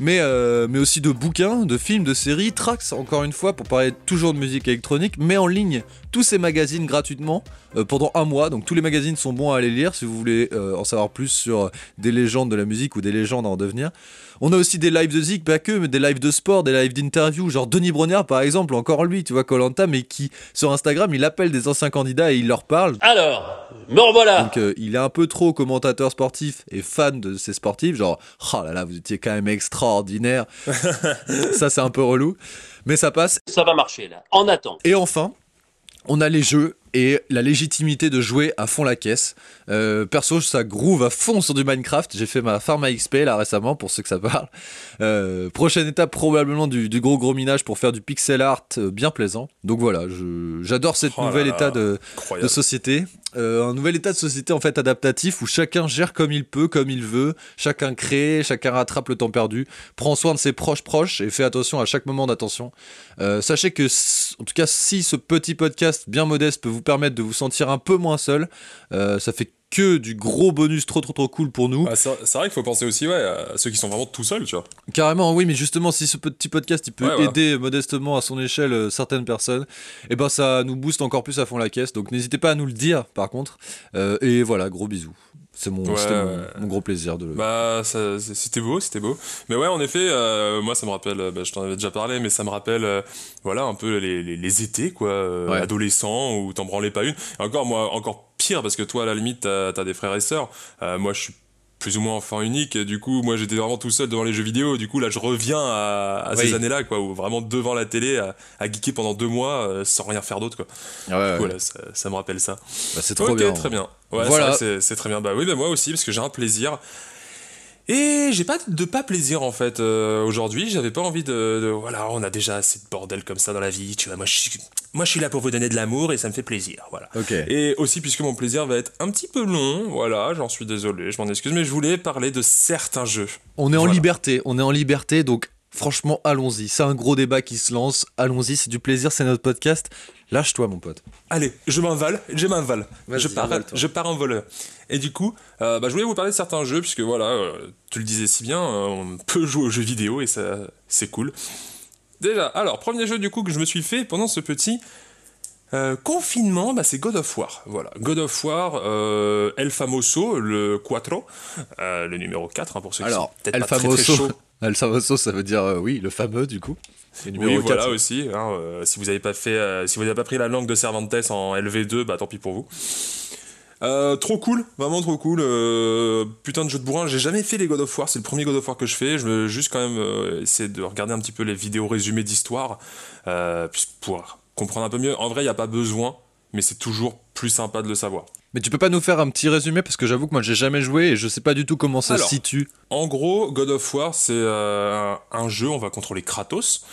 mais, euh, mais aussi de bouquins, de films, de séries, Trax encore une fois pour parler toujours de musique électronique, mais en ligne tous ces magazines gratuitement euh, pendant un mois. Donc tous les magazines sont bons à aller lire si vous voulez euh, en savoir plus sur des légendes de la musique ou des légendes à en devenir. On a aussi des lives de zik, pas que, mais des lives de sport, des lives d'interview, genre Denis Brognard par exemple, encore lui, tu vois, Colanta, mais qui sur Instagram il appelle des anciens candidats et il leur parle. Alors, me revoilà Donc euh, il est un peu trop commentateur sportif et fan de ces sportifs, genre oh là là vous étiez quand même extraordinaire. ça c'est un peu relou, mais ça passe. Ça va marcher là. En attente. Et enfin, on a les jeux et la légitimité de jouer à fond la caisse. Euh, perso, ça groove à fond sur du Minecraft. J'ai fait ma Pharma XP là récemment pour ceux que ça parle. Euh, prochaine étape probablement du, du gros gros minage pour faire du pixel art euh, bien plaisant. Donc voilà, j'adore cet Oh nouvel état de, société. Euh, un nouvel état de société en fait adaptatif où chacun gère comme il peut, comme il veut, chacun crée, chacun rattrape le temps perdu, prend soin de ses proches proches et fait attention à chaque moment d'attention. Sachez que, en tout cas, si ce petit podcast bien modeste peut vous permettre de vous sentir un peu moins seul, euh, ça fait que du gros bonus trop trop trop cool pour nous. Ah, c'est vrai qu'il faut penser aussi ouais, à ceux qui sont vraiment tout seuls, tu vois. Carrément, oui, mais justement, si ce petit podcast il peut Ouais, ouais. aider modestement à son échelle euh, certaines personnes, et ben ça nous booste encore plus à fond la caisse. Donc n'hésitez pas à nous le dire, par contre. Euh, et voilà, gros bisous. C'est mon, Ouais, c'était mon, ouais. mon gros plaisir de. Bah, ça- c'est- c'était beau, c'était beau. Mais ouais, en effet, euh, moi, ça me rappelle, euh, bah, je t'en avais déjà parlé, mais ça me rappelle, euh, voilà, un peu les, les, les étés, quoi, euh, Ouais. adolescents, où t'en branlais pas une. Et encore, moi, encore pire, parce que toi, à la limite, t'as as des frères et sœurs. Moi, je suis plus ou moins enfant unique, et du coup, moi, j'étais vraiment tout seul devant les jeux vidéo. Du coup, là, je reviens à, à Oui. ces années-là, quoi, où vraiment devant la télé, à, à geeker pendant deux mois, euh, sans rien faire d'autre, quoi. Ah ouais, ouais. Voilà, ça, ça me rappelle ça. Bah, c'est trop ok, bien. très bien. Ouais, Voilà. c'est très bien. Bah oui, bah moi aussi, parce que j'ai un plaisir. Et j'ai pas de pas plaisir en fait euh, aujourd'hui. J'avais pas envie de, de- voilà, on a déjà assez de bordel comme ça dans la vie. Tu vois, moi je suis moi je suis là pour vous donner de l'amour et ça me fait plaisir. Voilà. Ok. Et aussi puisque mon plaisir va être un petit peu long, voilà, j'en suis désolé, je m'en excuse, mais je voulais parler de certains jeux. On est en liberté, on est en liberté, donc franchement, allons-y. C'est un gros débat qui se lance. Allons-y, c'est du plaisir, c'est notre podcast. Lâche-toi, mon pote. Allez, je m'envole, je m'envole. Vas-y, Je pars, je pars en voleur. Et du coup, euh, bah, je voulais vous parler de certains jeux, puisque voilà, euh, tu le disais si bien, euh, on peut jouer aux jeux vidéo et ça, c'est cool. Déjà, alors, premier jeu du coup que je me suis fait pendant ce petit euh, confinement, bah, c'est God of War. Voilà, God of War, euh, El Famoso, le Quattro, euh, le numéro 4, hein, pour ceux qui Alors, sont peut-être El pas très, très Famoso, chauds. El famoso, ça veut dire euh, oui, le fameux du coup. Et Oui, voilà 4. aussi. hein, euh, si vous n'avez pas fait, euh, si vous n'avez pas pris la langue de Cervantes en LV2, bah tant pis pour vous. Euh, trop cool, vraiment trop cool. putain de jeu de bourrin. J'ai jamais fait les God of War. C'est le premier God of War que je fais. Je veux juste quand même essayer de regarder un petit peu les vidéos résumées d'histoire pour comprendre un peu mieux. En vrai, il y a pas besoin, mais c'est toujours plus sympa de le savoir. Mais tu peux pas nous faire un petit résumé parce que j'avoue que moi j'ai jamais joué et je sais pas du tout comment ça Alors. se situe. En gros, God of War, c'est euh, un jeu, on va contrôler Kratos.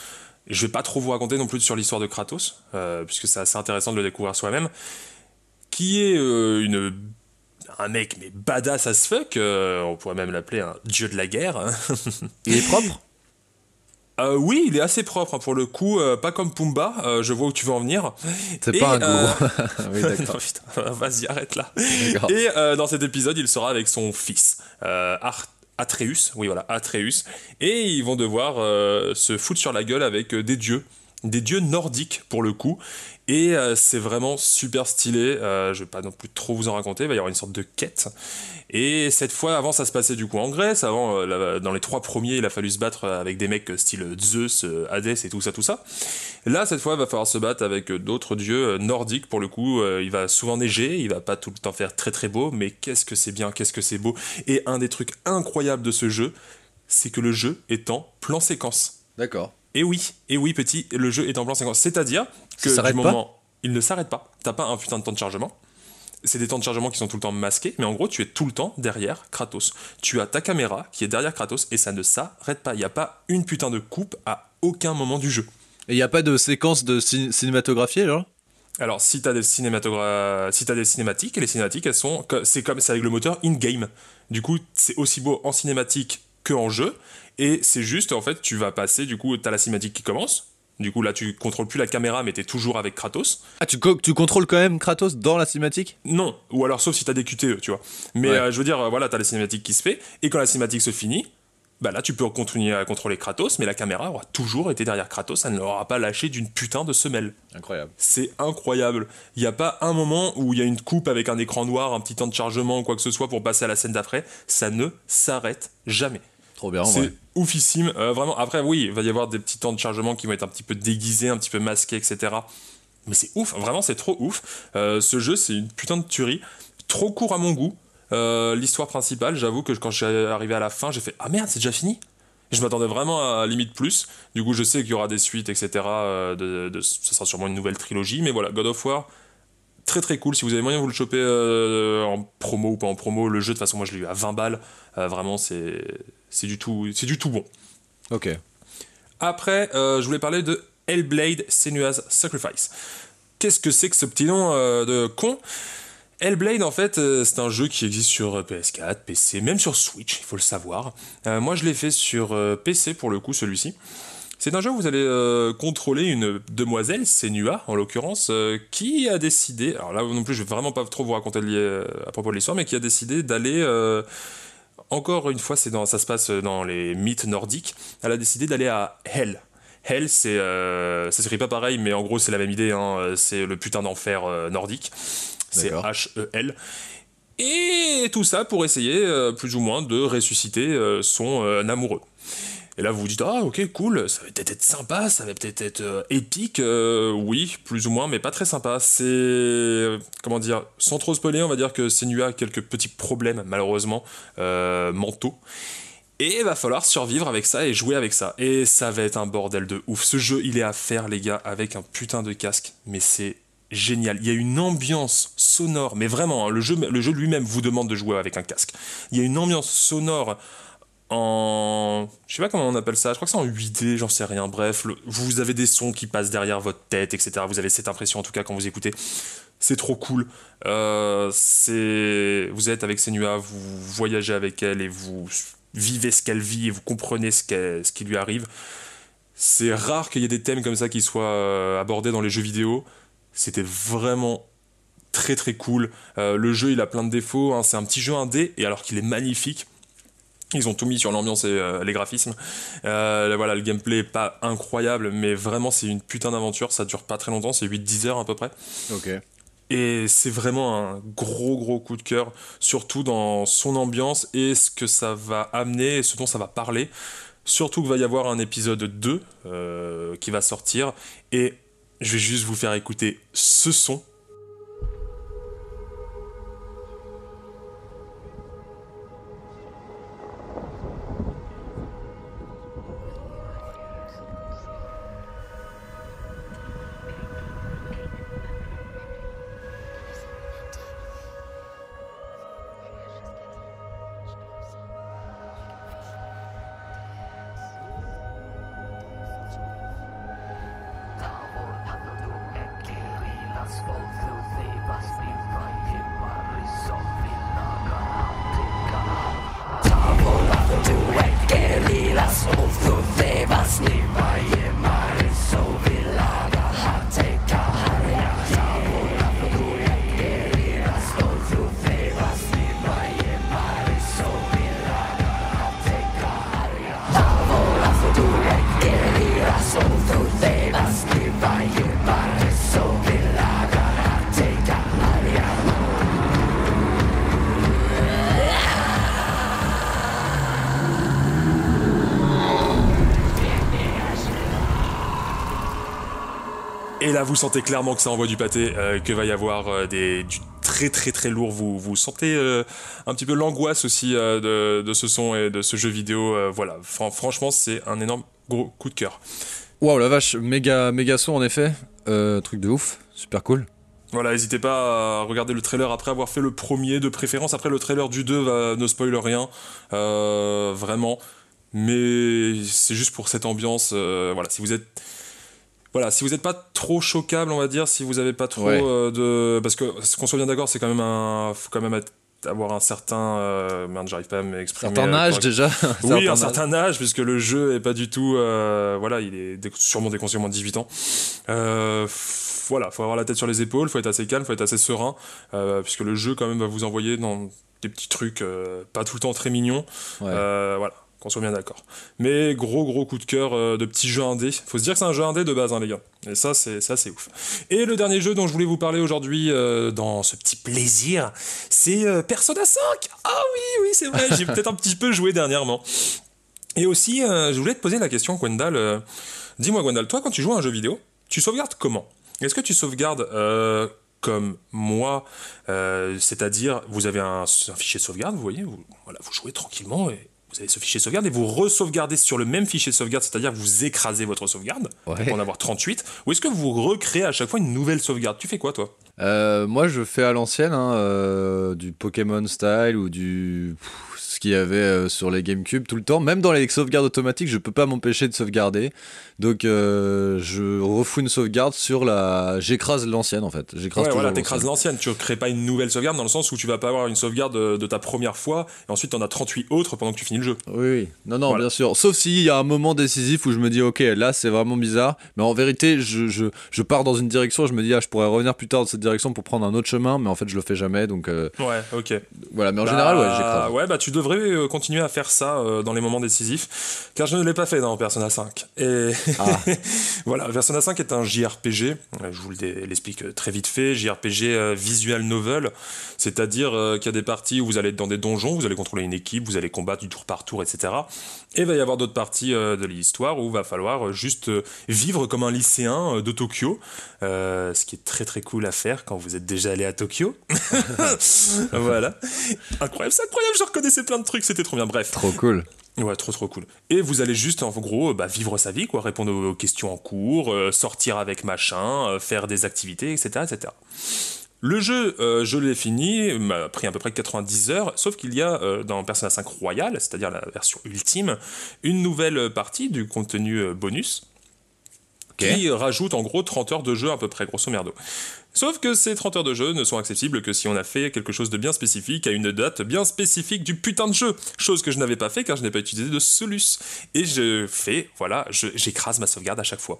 Je vais pas trop vous raconter non plus sur l'histoire de Kratos, euh, puisque c'est assez intéressant de le découvrir soi-même. Qui est euh, une, un mec, mais badass as fuck, euh, on pourrait même l'appeler un dieu de la guerre. Il est propre? Euh, oui, il est assez propre hein, pour le coup, euh, pas comme Pumba, euh, je vois où tu veux en venir. C'est pas un gourou. oui, d'accord. putain, vas-y, arrête là. Et dans cet épisode, il sera avec son fils, Atreus. Oui, voilà, Atreus. Et ils vont devoir se foutre sur la gueule avec des dieux. Des dieux nordiques pour le coup. Et euh, c'est vraiment super stylé. Euh, je vais pas non plus trop vous en raconter. Il va y avoir une sorte de quête. Et cette fois, avant, ça se passait du coup en Grèce. Avant, euh, dans les trois premiers, il a fallu se battre avec des mecs style Zeus, euh, Hadès et tout ça, tout ça. Là, cette fois, il va falloir se battre avec euh, d'autres dieux euh, nordiques pour le coup. Euh, il va souvent neiger, il va pas tout le temps faire très très beau, mais qu'est-ce que c'est bien, qu'est-ce que c'est beau. Et un des trucs incroyables de ce jeu, c'est que le jeu est en plan séquence. D'accord. Et oui, et oui, petit, le jeu est en plan séquence. C'est-à-dire que du moment, il ne s'arrête pas. T'as pas un putain de temps de chargement. C'est des temps de chargement qui sont tout le temps masqués, mais en gros, tu es tout le temps derrière Kratos. Tu as ta caméra qui est derrière Kratos et ça ne s'arrête pas. Il n'y a pas une putain de coupe à aucun moment du jeu. Et il y a pas de séquence de cin- cinématographie alors Alors, si t'as des cinématogra... si des cinématiques, et les cinématiques, elles sont, c'est comme, c'est avec le moteur in-game. Du coup, c'est aussi beau en cinématique que en jeu, et c'est juste, en fait, tu vas passer, du coup, t'as la cinématique qui commence. Du coup, là, tu contrôles plus la caméra, mais t'es toujours avec Kratos. Ah, tu, co- tu contrôles quand même Kratos dans la cinématique? Non, ou alors sauf si t'as des QTE, tu vois. Mais Ouais. euh, je veux dire, euh, voilà, t'as la cinématique qui se fait, et quand la cinématique se finit, bah là, tu peux continuer à contrôler Kratos, mais la caméra aura toujours été derrière Kratos, ça ne l'aura pas lâché d'une putain de semelle. Incroyable. C'est incroyable. Il n'y a pas un moment où il y a une coupe avec un écran noir, un petit temps de chargement ou quoi que ce soit pour passer à la scène d'après. Ça ne s'arrête jamais. Trop bien, ouais. Oufissime. Euh, vraiment, après, oui, il va y avoir des petits temps de chargement qui vont être un petit peu déguisés, un petit peu masqués, etc. Mais c'est ouf, vraiment, c'est trop ouf. Euh, ce jeu, c'est une putain de tuerie. Trop court à mon goût. Euh, L'histoire principale, j'avoue que quand je suis arrivé à la fin, j'ai fait Ah merde, c'est déjà fini je m'attendais vraiment à limite plus. Du coup, je sais qu'il y aura des suites, etc. ce sera sûrement une nouvelle trilogie. Mais voilà, God of War, très très cool. Si vous avez moyen de vous le choper euh, en promo ou pas en promo, le jeu, de toute façon, moi je l'ai eu à 20 balles. Euh, vraiment, c'est c'est du, tout- c'est du tout bon. Ok. Après, euh, je voulais parler de Hellblade Senua's Sacrifice. Qu'est-ce que c'est que ce petit nom euh, de con? Hellblade, en fait, c'est un jeu qui existe sur euh, PS4, PC, même sur Switch, il faut le savoir. Moi, je l'ai fait sur PC pour le coup, celui-ci. C'est un jeu où vous allez euh, contrôler une demoiselle, Senua en l'occurrence, euh, qui a décidé, alors là non plus je vais vraiment pas trop vous raconter lié, à propos de l'histoire, mais qui a décidé d'aller, euh, encore une fois c'est dans, ça se passe dans les mythes nordiques, elle a décidé d'aller à Hell. Hell c'est, euh, ça s'écrit pas pareil, mais en gros c'est la même idée, hein, c'est le putain d'enfer euh, nordique, c'est D'accord. H-E-L. Et tout ça pour essayer, euh, plus ou moins, de ressusciter son amoureux. Et là, vous vous dites, ah, ok, cool, ça va peut-être être sympa, ça va peut-être être euh, épique. euh, oui, plus ou moins, mais pas très sympa. C'est. euh, Comment dire Sans trop spoiler, on va dire que Senua a quelques petits problèmes, malheureusement, mentaux. Et il va falloir survivre avec ça et jouer avec ça. Et ça va être un bordel de ouf. Ce jeu, il est à faire, les gars, avec un putain de casque. Mais c'est génial. Il y a une ambiance sonore, mais vraiment, hein, le le jeu lui-même vous demande de jouer avec un casque. Il y a une ambiance sonore en. Je sais pas comment on appelle ça, je crois que c'est en 8D, j'en sais rien. Bref, vous avez des sons qui passent derrière votre tête, etc. Vous avez cette impression en tout cas quand vous écoutez. C'est trop cool. Euh. Vous êtes avec Senua, vous voyagez avec elle et vous vivez ce qu'elle vit et vous comprenez ce qui lui arrive. C'est rare qu'il y ait des thèmes comme ça qui soient euh, abordés dans les jeux vidéo. C'était vraiment très très cool. Euh, le jeu il a plein de défauts, hein. c'est un petit jeu indé et alors qu'il est magnifique. Ils ont tout mis sur l'ambiance et euh, les graphismes. Euh, voilà, le gameplay est pas incroyable, mais vraiment c'est une putain d'aventure. Ça dure pas très longtemps, c'est 8-10 heures à peu près. Ok. Et c'est vraiment un gros gros coup de cœur, surtout dans son ambiance et ce que ça va amener et ce dont ça va parler. Surtout qu'il va y avoir un épisode 2 euh, qui va sortir. Et je vais juste vous faire écouter ce son. Là, vous sentez clairement que ça envoie du pâté, euh, que va y avoir euh, des, du très très très lourd. Vous, vous sentez euh, un petit peu l'angoisse aussi euh, de, de ce son et de ce jeu vidéo. euh, voilà, Fran- franchement, c'est un énorme gros coup de cœur. Waouh, la vache, méga, méga son en effet. Truc de ouf, super cool. Voilà, n'hésitez pas à regarder le trailer après avoir fait le premier de préférence. Après, le trailer du 2 va, ne spoil rien, vraiment. Mais c'est juste pour cette ambiance. voilà, si vous êtes. Voilà, si vous n'êtes pas trop choquable, on va dire, si vous n'avez pas trop Ouais. euh, de. Parce que, qu'on soit bien d'accord, c'est quand même un. Faut quand même être- avoir un certain. euh, Merde, j'arrive pas à m'exprimer. Certain euh, âge correct- déjà. oui, un âge. certain âge, puisque le jeu est pas du tout. euh, voilà, il est sûrement déconseillé moins de 18 ans. Voilà, faut avoir la tête sur les épaules, faut être assez calme, faut être assez serein, puisque le jeu, quand même, va vous envoyer dans des petits trucs pas tout le temps très mignons. Ouais. Voilà, qu'on soit bien d'accord. Mais gros, gros coup de cœur euh, de petit jeu indé. Faut se dire que c'est un jeu indé de base, hein, les gars. Et ça, c'est ça, c'est ouf. Et le dernier jeu dont je voulais vous parler aujourd'hui, euh, dans ce petit plaisir, c'est euh, Persona 5. Ah oui, oui, c'est vrai, j'ai peut-être un petit peu joué dernièrement. Et aussi, je voulais te poser la question, Gwendal. Dis-moi, Gwendal, toi, quand tu joues à un jeu vidéo, tu sauvegardes comment? Est-ce que tu sauvegardes comme moi euh, C'est-à-dire, vous avez un, un fichier de sauvegarde, vous voyez, vous, voilà, vous jouez tranquillement et vous avez ce fichier de sauvegarde et vous re-sauvegardez sur le même fichier de sauvegarde, c'est-à-dire vous écrasez votre sauvegarde Ouais. pour en avoir 38, ou est-ce que vous recréez à chaque fois une nouvelle sauvegarde? Tu fais quoi, toi? Euh, moi, je fais à l'ancienne hein, euh, du Pokémon style ou du pff, ce qu'il y avait euh, sur les GameCube tout le temps. Même dans les sauvegardes automatiques, je peux pas m'empêcher de sauvegarder. Donc, euh, je refous une sauvegarde sur la. J'écrase l'ancienne en fait. J'écrase Ouais, voilà, t'écrases l'ancienne. l'ancienne, tu crées pas une nouvelle sauvegarde dans le sens où tu vas pas avoir une sauvegarde de, de ta première fois et ensuite t'en as 38 autres pendant que tu finis le jeu. Oui, oui. Non, non, Voilà. bien sûr. Sauf s'il y a un moment décisif où je me dis, ok, là c'est vraiment bizarre. Mais en vérité, je, je, je pars dans une direction. Je me dis, ah, je pourrais revenir plus tard dans cette direction pour prendre un autre chemin. Mais en fait, je le fais jamais. Donc euh, Ouais, ok. voilà. Mais en Bah, général, ouais, j'écrase. Ouais, bah tu devrais euh, continuer à faire ça euh, dans les moments décisifs, car je ne l'ai pas fait dans Persona 5. Et Ah. voilà, Persona 5 est un JRPG, euh, je vous l'explique très vite fait, JRPG visual novel, c'est-à-dire qu'il y a des parties où vous allez être dans des donjons, vous allez contrôler une équipe, vous allez combattre du tour par tour, etc. Et il va y avoir d'autres parties de l'histoire où il va falloir juste vivre comme un lycéen de Tokyo, euh, ce qui est très très cool à faire quand vous êtes déjà allé à Tokyo. voilà. Incroyable, c'est incroyable, je reconnaissais plein de trucs, c'était trop bien. Bref. Trop cool. Ouais, trop trop cool. Et vous allez juste, en gros, bah, vivre sa vie, quoi, répondre aux questions en cours, euh, sortir avec machin, euh, faire des activités, etc. etc. Le jeu, euh, je l'ai fini, m'a pris à peu près 90 heures, sauf qu'il y a euh, dans Persona 5 Royal, c'est-à-dire la version ultime, une nouvelle partie du contenu euh, qui rajoute en gros 30 heures de jeu à peu près, grosso merdo. Sauf que ces 30 heures de jeu ne sont accessibles que si on a fait quelque chose de bien spécifique à une date bien spécifique du putain de jeu. Chose que je n'avais pas fait car je n'ai pas utilisé de Solus. Et je fais, voilà, j'écrase ma sauvegarde à chaque fois.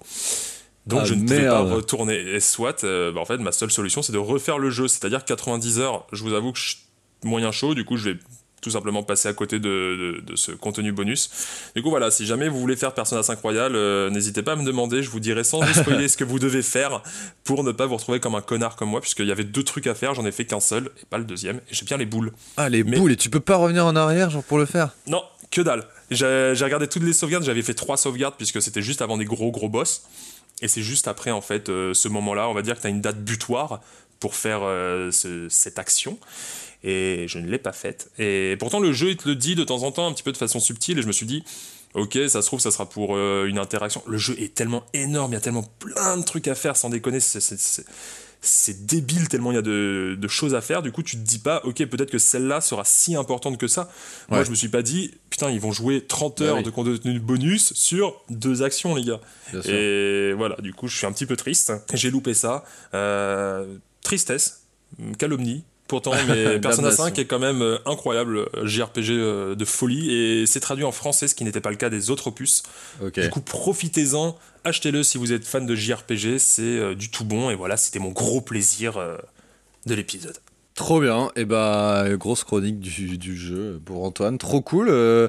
Donc Ah, je ne pouvais pas retourner. Et soit, euh, bah, en fait, ma seule solution c'est de refaire le jeu. C'est-à-dire 90 heures, je vous avoue que je suis moyen chaud, du coup je vais tout simplement passer à côté de, de- de ce contenu bonus. Du coup voilà, si jamais vous voulez faire Persona 5 Royal, euh, n'hésitez pas à me demander, je vous dirai sans vous spoiler ce que vous devez faire pour ne pas vous retrouver comme un connard comme moi, puisqu'il y avait deux trucs à faire, j'en ai fait qu'un seul, et pas le deuxième, et j'ai bien les boules. Ah, les Mais- boules. Et tu peux pas revenir en arrière, genre pour le faire? Non, que dalle. J'ai j'ai regardé toutes les sauvegardes, j'avais fait trois sauvegardes puisque c'était juste avant des gros gros boss. Et c'est juste après, en fait, euh, ce moment-là, on va dire que tu as une date butoir pour faire euh, ce- cette action. Et je ne l'ai pas faite. Et pourtant, le jeu, il te le dit de temps en temps, un petit peu de façon subtile. Et je me suis dit, ok, ça se trouve, ça sera pour euh, une interaction. Le jeu est tellement énorme, il y a tellement plein de trucs à faire, sans déconner. c'est- débile tellement il y a de, de choses à faire. Du coup, tu te dis pas, ok, peut-être que celle-là sera si importante que ça. Moi, Ouais. je me suis pas dit, putain, ils vont jouer 30 Bah heures oui. de contenu bonus sur deux actions, les gars. Bien sûr. Et voilà, du coup, je suis un petit peu triste. J'ai loupé ça. Euh, tristesse, calomnie. Pourtant, mais Persona Damnation. 5 est quand même euh, incroyable, euh, JRPG euh, de folie, et c'est traduit en français, ce qui n'était pas le cas des autres opus. Du coup, profitez-en, achetez-le si vous êtes fan de JRPG, c'est du tout bon, et voilà, c'était mon gros plaisir de l'épisode. Trop bien, et bah grosse chronique du, du jeu pour Antoine, trop cool. Euh,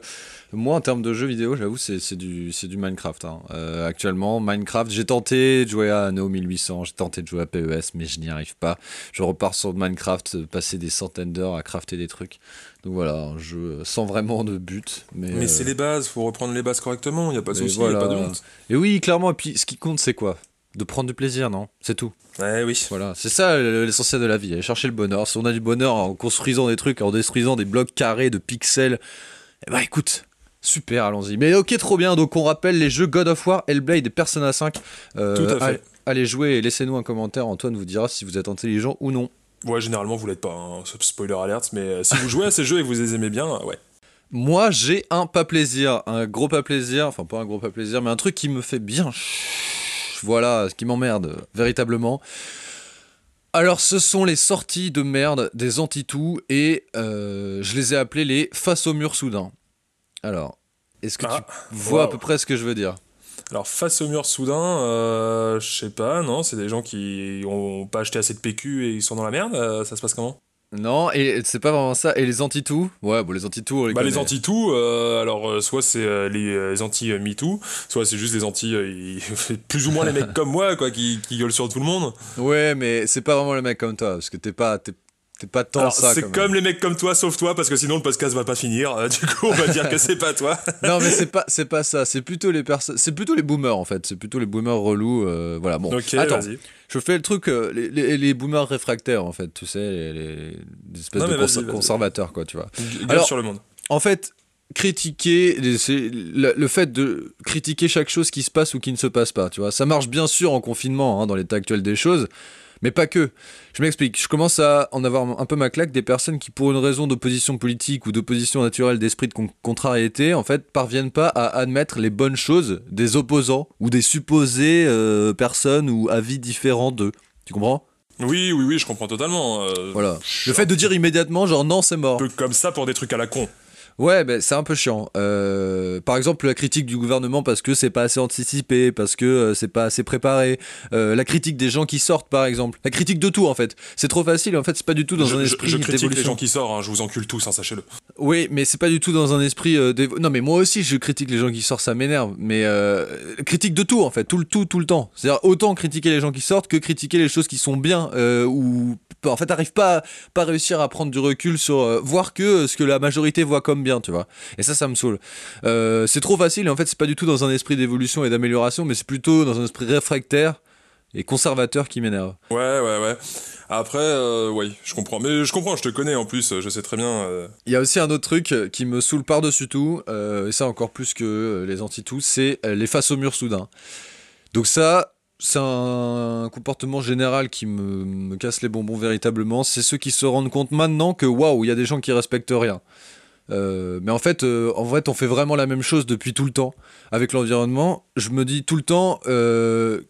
moi en termes de jeux vidéo, j'avoue c'est du du Minecraft. hein. Euh, actuellement Minecraft, j'ai tenté de jouer à Anno 1800, j'ai tenté de jouer à PES, mais je n'y arrive pas. Je repars sur Minecraft, euh, passer des centaines d'heures à crafter des trucs. Donc voilà, un jeu sans vraiment de but. Mais, Mais euh, c'est les bases, faut reprendre les bases correctement, il n'y a pas de souci, il voilà. a pas de honte. Et oui, clairement. Et puis ce qui compte c'est quoi? De prendre du plaisir, non? C'est tout. Ouais, oui. Voilà, c'est ça l'essentiel de la vie, aller chercher le bonheur. Si on a du bonheur en construisant des trucs, en détruisant des blocs carrés de pixels, eh bah écoute, super, allons-y. Mais ok, trop bien, donc on rappelle les jeux God of War, Hellblade et Persona 5. Euh, Tout à fait. allez- Allez jouer et laissez-nous un commentaire, Antoine vous dira si vous êtes intelligent ou non. Ouais, généralement, vous l'êtes pas, hein, spoiler alert, mais euh, si vous jouez à ces jeux et que vous les aimez bien, euh, ouais. Moi j'ai un pas plaisir, un gros pas plaisir, enfin pas un gros pas plaisir, mais un truc qui me fait bien... Voilà, ce qui m'emmerde, véritablement. Alors, ce sont les sorties de merde des Antitous et euh, je les ai appelés les face au mur soudain. Alors, est-ce que Ah, tu vois à peu près ce que je veux dire? Alors, face au mur soudain, euh, je sais pas, non, c'est des gens qui ont pas acheté assez de PQ et ils sont dans la merde, euh, ça se passe comment? Non, et c'est pas vraiment ça. Et les Antitous Ouais, bon, les Antitous, on les Bah, les anti-tout, euh, alors euh, soit c'est euh, les, les anti-MeToo, soit c'est juste les anti. plus ou moins les mecs comme moi, quoi, qui, qui gueulent sur tout le monde. Ouais, mais c'est pas vraiment le mec comme toi, parce que t'es pas, t'es, t'es pas tant Alors, ça. c'est comme les mecs comme toi, sauf toi, parce que sinon le podcast va pas finir. Euh, du coup, on va dire que c'est pas toi. Non, mais c'est pas, c'est pas ça. C'est plutôt les personnes, c'est plutôt les boomers en fait. C'est plutôt les boomers relous. euh, voilà. Bon. Attends, je fais le truc, euh, les, les- les boomers réfractaires en fait. Tu sais, les, espèces Non, de conservateurs quoi, tu vois. Alors- sur le monde. En fait, critiquer, le fait de critiquer chaque chose qui se passe ou qui ne se passe pas, tu vois. Ça marche bien sûr en confinement, hein, dans l'état actuel des choses, mais pas que. Je m'explique. Je commence à en avoir un peu ma claque des personnes qui, pour une raison d'opposition politique ou d'opposition naturelle d'esprit de con- contrariété, en fait, parviennent pas à admettre les bonnes choses des opposants ou des supposées euh, personnes ou avis différents d'eux. Tu comprends? Oui, oui, oui, je comprends totalement. euh, Voilà. Le fait de dire immédiatement, genre non, c'est mort. un peu comme ça pour des trucs à la con. Ouais, ben c'est un peu chiant. Euh, par exemple, la critique du gouvernement parce que c'est pas assez anticipé, parce que euh, c'est pas assez préparé. Euh, la critique des gens qui sortent, par exemple. La critique de tout, en fait. C'est trop facile. En fait, c'est pas du tout dans je, un je- esprit je critique les gens qui sortent, hein, je vous encule tous, hein, sachez-le. Oui, mais c'est pas du tout dans un esprit Non, mais moi aussi, je critique les gens qui sortent, ça m'énerve. Mais critique de tout, en fait, tout le tout, tout le temps. C'est-à-dire autant critiquer les gens qui sortent que critiquer les choses qui sont bien ou en fait, t'arrives pas pas réussir à prendre du recul sur voir que ce que la majorité voit comme bien, tu vois. Et ça, ça me saoule. Euh, c'est trop facile. Et en fait, c'est pas du tout dans un esprit d'évolution et d'amélioration, mais c'est plutôt dans un esprit réfractaire et conservateur qui m'énerve. Ouais, ouais, ouais. Après, euh, oui, je comprends. Mais je comprends, je te connais en plus, je sais très bien. euh, Il y a aussi un autre truc qui me saoule par-dessus tout, euh, et ça encore plus que les anti-tous, c'est les faces au mur soudain. Donc ça, c'est un comportement général qui me, me casse les bonbons véritablement. C'est ceux qui se rendent compte maintenant que waouh, il y a des gens qui respectent rien. Euh, mais en fait, euh, en fait, on fait vraiment la même chose depuis tout le temps avec l'environnement. Je me dis tout le temps, euh,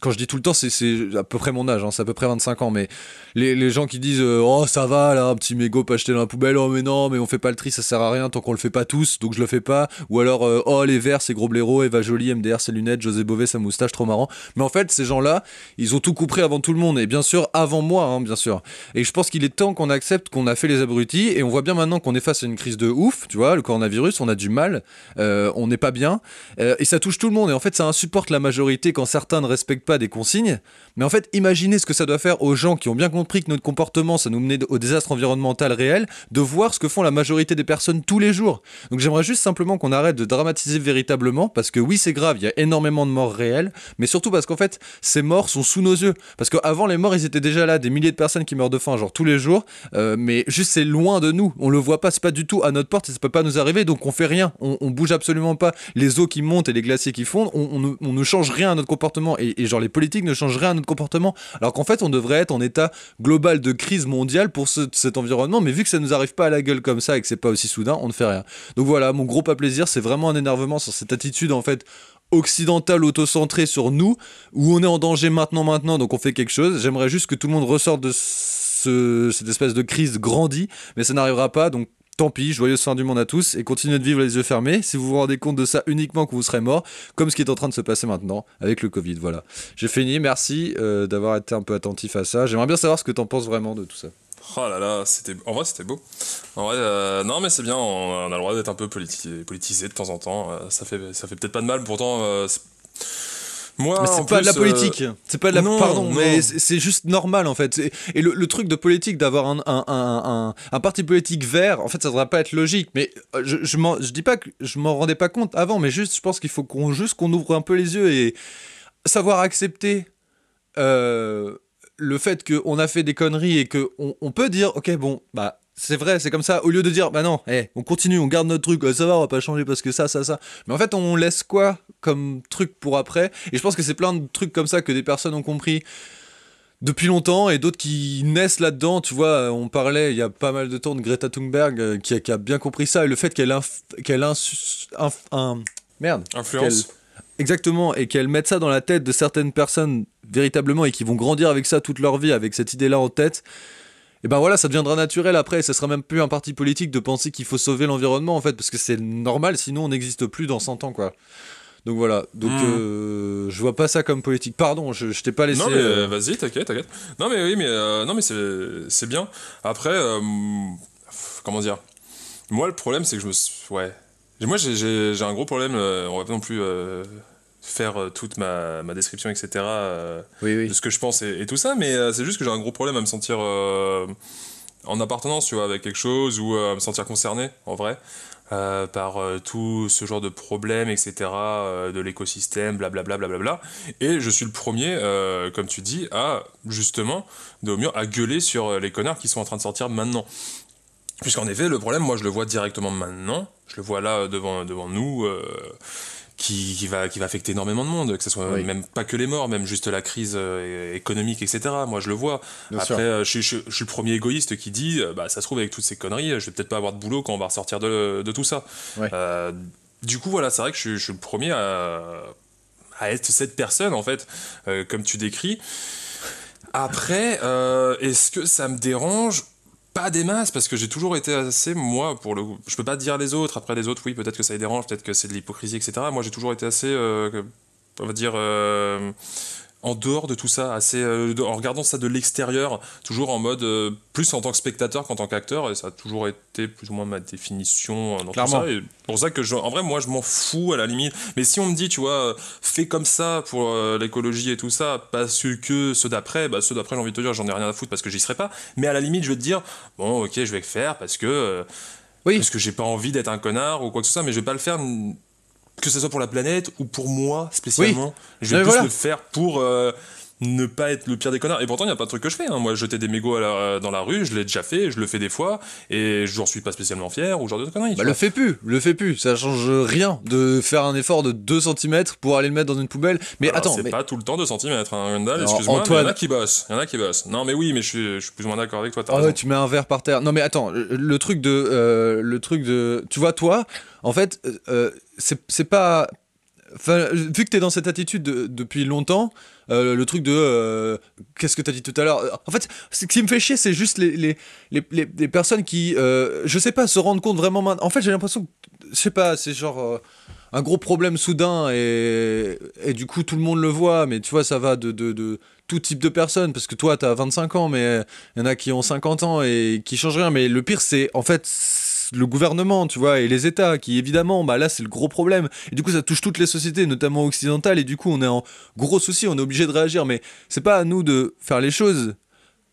quand je dis tout le temps, c'est- à peu près mon âge, hein, c'est à peu près 25 ans, mais les, gens qui disent euh, oh ça va là un petit mégot pas acheté dans la poubelle oh mais non mais on fait pas le tri ça sert à rien tant qu'on le fait pas tous donc je le fais pas. Ou alors euh, oh les verts c'est gros blaireau Eva Jolie MDR ses lunettes José Bové sa moustache trop marrant. Mais en fait ces gens là ils ont tout compris avant tout le monde et bien sûr avant moi hein, bien sûr. Et je pense qu'il est temps qu'on accepte qu'on a fait les abrutis et on voit bien maintenant qu'on est face à une crise de ouf tu vois le coronavirus on a du mal euh, on n'est pas bien et ça touche tout le monde et en fait ça insupporte la majorité quand certains ne respectent pas des consignes. Mais en fait, imaginez ce que ça doit faire aux gens qui ont bien compris que notre comportement, ça nous menait au désastre environnemental réel, de voir ce que font la majorité des personnes tous les jours. Donc j'aimerais juste simplement qu'on arrête de dramatiser véritablement, parce que oui, c'est grave, il y a énormément de morts réelles, mais surtout parce qu'en fait, ces morts sont sous nos yeux. Parce qu'avant, les morts, ils étaient déjà là, des milliers de personnes qui meurent de faim, genre tous les jours, euh, mais juste c'est loin de nous, on le voit pas, c'est pas du tout à notre porte, et ça peut pas nous arriver, donc on fait rien, on, bouge absolument pas. Les eaux qui montent et les glaciers qui fondent, on, ne- change rien à notre comportement, et genre les politiques ne changent rien à notre comportement, alors qu'en fait, on devrait être en état global de crise mondiale pour ce- cet environnement, mais vu que ça nous arrive pas à la gueule comme ça et que c'est pas aussi soudain, on ne fait rien. Donc voilà, mon gros pas plaisir, c'est vraiment un énervement sur cette attitude en fait occidentale auto-centrée sur nous, où on est en danger maintenant, maintenant, donc on fait quelque chose. J'aimerais juste que tout le monde ressorte de ce- cette espèce de crise grandie, mais ça n'arrivera pas, donc tant pis, joyeuse fin du monde à tous, et continuez de vivre les yeux fermés. Si vous vous rendez compte de ça uniquement que vous serez mort, comme ce qui est en train de se passer maintenant avec le Covid, voilà. J'ai fini, merci euh, d'avoir été un peu attentif à ça. J'aimerais bien savoir ce que t'en penses vraiment de tout ça. Oh là là, c'était en vrai c'était beau. En vrai, euh, non mais c'est bien, on, a le droit d'être un peu politi- politisé de temps en temps. euh, ça fait ça fait peut-être pas de mal. Pourtant, moi, c'est pas de la plus, euh, politique, c'est pas de la non, pardon, non. mais c'est juste normal en fait. Et le, le truc de politique d'avoir un, un, un, parti politique vert, en fait, ça devrait pas être logique. Mais euh, je, je, je dis pas que je m'en rendais pas compte avant, mais juste, je pense qu'il faut qu'on juste qu'on ouvre un peu les yeux et savoir accepter euh, le fait qu'on a fait des conneries et que on, on peut dire, ok, bon, bah. C'est vrai, c'est comme ça. Au lieu de dire, bah non, eh, on continue, on garde notre truc, euh, ça va, on va pas changer parce que ça, ça, ça. Mais en fait, on laisse quoi comme truc pour après? Et je pense que c'est plein de trucs comme ça que des personnes ont compris depuis longtemps et d'autres qui naissent là-dedans. Tu vois, euh, on parlait il y a pas mal de temps de Greta Thunberg euh, qui, a, qui a bien compris ça et le fait qu'elle inf- qu'elle insus- inf- un merde Influence. exactement et qu'elle mette ça dans la tête de certaines personnes véritablement et qui vont grandir avec ça toute leur vie avec cette idée-là en tête. Et ben voilà, ça deviendra naturel après, et ça sera même plus un parti politique de penser qu'il faut sauver l'environnement en fait, parce que c'est normal, sinon on n'existe plus dans 100 ans quoi. Donc voilà, donc Mm. euh, je vois pas ça comme politique. Pardon, je, je t'ai pas laissé. Non mais euh, euh, vas-y, t'inquiète, t'inquiète. Non mais oui, mais euh, non mais c'est bien. Après, comment dire? Moi, le problème, c'est que je me suis- ouais. Moi, j'ai- un gros problème. on va pas non plus faire euh, toute ma, ma description, etc. euh, Oui, oui. de ce que je pense et, et tout ça, mais euh, c'est juste que j'ai un gros problème à me sentir euh, en appartenance, tu vois, avec quelque chose ou à me sentir concerné, en vrai, par tout ce genre de problèmes, etc., de l'écosystème, blablabla, blablabla. Et je suis le premier, comme tu dis, à justement, de au mieux, à gueuler sur les connards qui sont en train de sortir maintenant. Puisqu'en effet, le problème, moi, je le vois directement maintenant. Je le vois là devant, devant nous, qui, qui va, qui va affecter énormément de monde, que ce soit Oui. même pas que les morts, même juste la crise euh, économique, etc. Moi, je le vois. Bien Après, euh, je, suis- je, je suis le premier égoïste qui dit, euh, bah, ça se trouve, avec toutes ces conneries, je vais peut-être pas avoir de boulot quand on va ressortir de, de tout ça. Euh, du coup, voilà, c'est vrai que je, suis- je suis le premier à, à être cette personne, en fait, euh, comme tu décris. Après, euh, est-ce que ça me dérange? Pas des masses parce que j'ai toujours été assez moi pour le je peux pas dire les autres après les autres oui peut-être que ça les dérange peut-être que c'est de l'hypocrisie etc moi j'ai toujours été assez euh, on va dire euh, en dehors de tout ça assez euh, en regardant ça de l'extérieur toujours en mode euh, plus en tant que spectateur qu'en tant qu'acteur et ça a toujours été plus ou moins ma définition euh, dans Clairement. tout ça et pour ça que je, en vrai moi je m'en fous à la limite mais si on me dit tu vois fais comme ça pour l'écologie et tout ça parce que ceux d'après bah ceux d'après j'ai envie de te dire j'en ai rien à foutre parce que j'y serai pas mais à la limite je vais te dire bon ok je vais le faire parce que Oui. parce que j'ai pas envie d'être un connard ou quoi que ce soit mais je vais pas le faire que ce soit pour la planète ou pour moi spécialement je vais plus voilà. le faire pour euh, ne pas être le pire des connards et pourtant il y a pas de truc que je fais hein. moi jeter des mégots à la- dans la rue je l'ai déjà fait je le fais des fois et j'en suis pas spécialement fier ou genre de conneries Bah, le fais plus, le fais plus. Ça change rien de faire un effort de 2 cm pour aller le mettre dans une poubelle. Mais Alors, attends, c'est mais pas tout le temps 2 cm, hein, Alors, excuse-moi, il y en a qui bossent. Il y en a qui bossent. Non, mais oui, mais je suis, je suis plus ou moins d'accord avec toi. Ah ouais, tu mets un verre par terre. Non mais attends, le, truc de, euh, le truc de, tu vois toi, en fait, euh, euh, c'est pas, enfin, vu que t'es dans cette attitude de- depuis longtemps, euh, le truc de, euh, qu'est-ce que t'as dit tout à l'heure euh, En fait, ce qui me fait chier, c'est juste les les, les, les- personnes qui, euh, je sais pas, se rendent compte vraiment. En fait, j'ai l'impression, que, je sais pas, c'est genre. un gros problème soudain et, et du coup tout le monde le voit mais tu vois ça va de, de, de tout type de personnes parce que toi t'as 25 ans mais il y en a qui ont 50 ans et qui changent rien mais le pire c'est en fait le gouvernement, tu vois, et les États, qui évidemment, bah là, c'est le gros problème. Et du coup, ça touche toutes les sociétés, notamment occidentales, et du coup, on est en gros souci, on est obligé de réagir. Mais c'est pas à nous de faire les choses.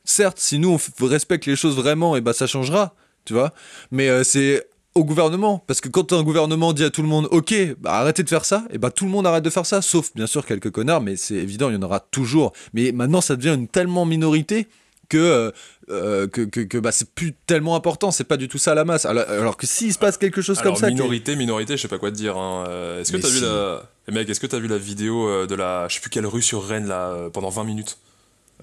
Certes, si nous, on respecte les choses vraiment, et bah ça changera, tu vois. Mais euh, c'est au gouvernement, parce que quand un gouvernement dit à tout le monde, ok, bah arrêtez de faire ça, et bah tout le monde arrête de faire ça, sauf bien sûr quelques connards, mais c'est évident, il y en aura toujours. Mais maintenant, ça devient une tellement minorité que, euh, euh, que, que, que, bah, c'est plus tellement important, c'est pas du tout ça la masse. Alors, alors que s'il se passe quelque chose Alors, comme ça, minorité, minorité, je sais pas quoi te dire. hein. Euh, Est-ce que t'as vu la. Eh, mec, est-ce que t'as vu la vidéo euh, de la. Je sais plus quelle rue sur Rennes, là, pendant 20 minutes?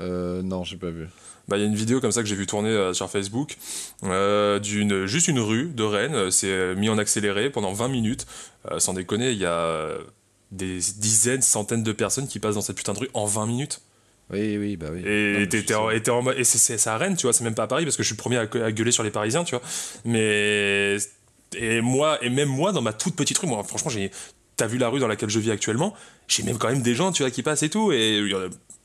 Euh, non, j'ai pas vu. Bah, il y a une vidéo comme ça que j'ai vu tourner sur Facebook, d'une juste une rue de Rennes, c'est mis en accéléré pendant 20 minutes. Sans déconner, il y a des dizaines, centaines de personnes qui passent dans cette putain de rue en 20 minutes. Oui, oui, bah oui. Non, Et t'es- t'es en, et t'es en mode- et c'est- c'est c'est à Rennes, tu vois, c'est même pas à Paris parce que je suis le premier à, gue- à gueuler sur les Parisiens, tu vois. Mais et moi et même moi dans ma toute petite rue, moi franchement j'ai t'as vu la rue dans laquelle je vis actuellement, j'ai même quand même des gens tu vois qui passent et tout et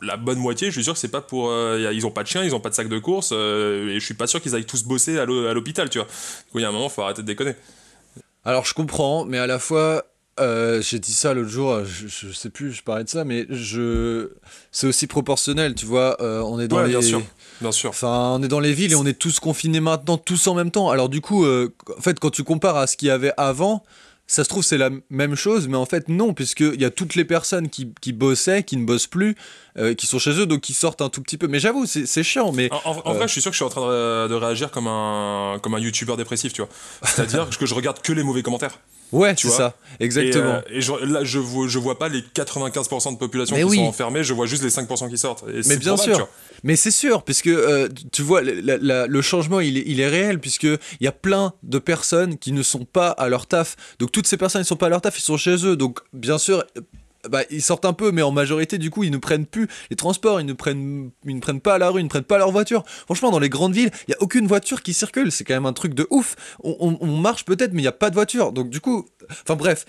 la bonne moitié, je suis sûr que c'est pas pour euh, ils ont pas de chien, ils ont pas de sac de course euh, et je suis pas sûr qu'ils aillent tous bosser à l'hôpital, tu vois. Du coup, il y a un moment, faut arrêter de déconner. Alors je comprends, mais à la fois, euh, j'ai dit ça l'autre jour, euh, je, je sais plus, je parlais de ça, mais je, c'est aussi proportionnel, tu vois. euh, on est dans Ouais, les, bien sûr. Bien sûr. Enfin, on est dans les villes et on est tous confinés maintenant, tous en même temps. Alors du coup, euh, en fait, quand tu compares à ce qu'il y avait avant, ça se trouve c'est la même chose, mais en fait non, puisqu'il y a toutes les personnes qui, qui bossaient, qui ne bossent plus, euh, qui sont chez eux, donc qui sortent un tout petit peu. Mais j'avoue, c'est c'est chiant, mais... En, en- en Euh. vrai, je suis sûr que je suis en train de, de réagir comme un, comme un youtubeur dépressif, tu vois. C'est-à-dire que je regarde que les mauvais commentaires. Ouais, tu c'est vois. ça, exactement. Et, euh, et je, là, je vois, je vois pas les 95% de population Mais qui oui. sont enfermés, je vois juste les 5% qui sortent. Et Mais c'est bien sûr. Mais c'est sûr, puisque euh, tu vois, la- la- le changement, il est, il est réel, puisque il y a plein de personnes qui ne sont pas à leur taf. Donc toutes ces personnes, ils sont pas à leur taf, ils sont chez eux. Donc bien sûr, bah, ils sortent un peu, mais en majorité, du coup, ils ne prennent plus les transports, ils ne prennent, ils ne prennent pas la rue, ils ne prennent pas leur voiture. Franchement, dans les grandes villes, il y a aucune voiture qui circule. C'est quand même un truc de ouf. On, marche peut-être, mais il n'y a pas de voiture. Donc du coup, enfin bref.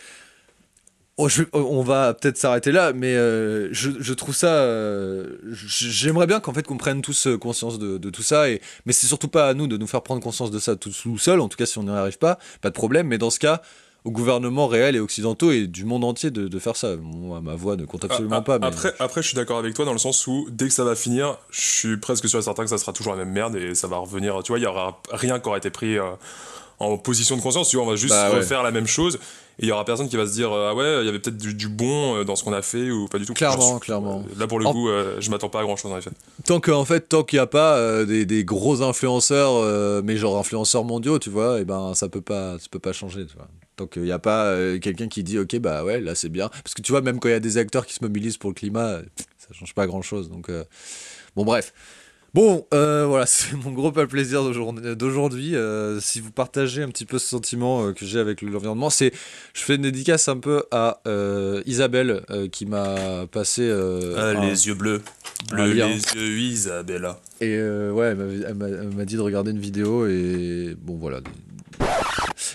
Oh, je- on va peut-être s'arrêter là, mais euh, je, trouve ça. euh, J'aimerais bien qu'en fait qu'on prenne tous euh, conscience de, de tout ça, et, mais c'est surtout pas à nous de nous faire prendre conscience de ça tous tout seuls. En tout cas, si on n'y arrive pas, pas de problème. Mais dans ce cas, au gouvernement réel et occidentaux et du monde entier de, de faire ça. Moi, ma voix ne compte absolument Ah, pas. Mais... Après, après, je suis d'accord avec toi dans le sens où dès que ça va finir, je suis presque sûr et certain que ça sera toujours la même merde et ça va revenir. Tu vois, il y aura rien qui aura été pris euh, en position de conscience. Tu vois, on va juste Bah ouais. refaire la même chose et il y aura personne qui va se dire euh, ah ouais, il y avait peut-être du, du bon euh, dans ce qu'on a fait ou pas du tout. Clairement, suis- clairement. Là pour le En- coup, euh, je m'attends pas à grand chose en effet. Tant que, en fait, tant qu'il n'y a pas euh, des, des gros influenceurs, euh, mais genre influenceurs mondiaux, tu vois, et ben ça peut pas, ça peut pas changer, tu vois. Tant qu'il n'y a pas euh, quelqu'un qui dit, ok, bah ouais, là c'est bien. Parce que tu vois, même quand il y a des acteurs qui se mobilisent pour le climat, euh, ça change pas grand chose. Donc, euh, bon, bref. Bon, euh, voilà, c'est mon gros pas plaisir d'aujourd'hui. Euh, si vous partagez un petit peu ce sentiment euh, que j'ai avec l'environnement, c'est, je fais une dédicace un peu à euh, Isabelle euh, qui m'a passé. euh, un- yeux bleus, lien. les yeux Isabella. et euh, ouais, elle m'a dit de regarder une vidéo et bon voilà.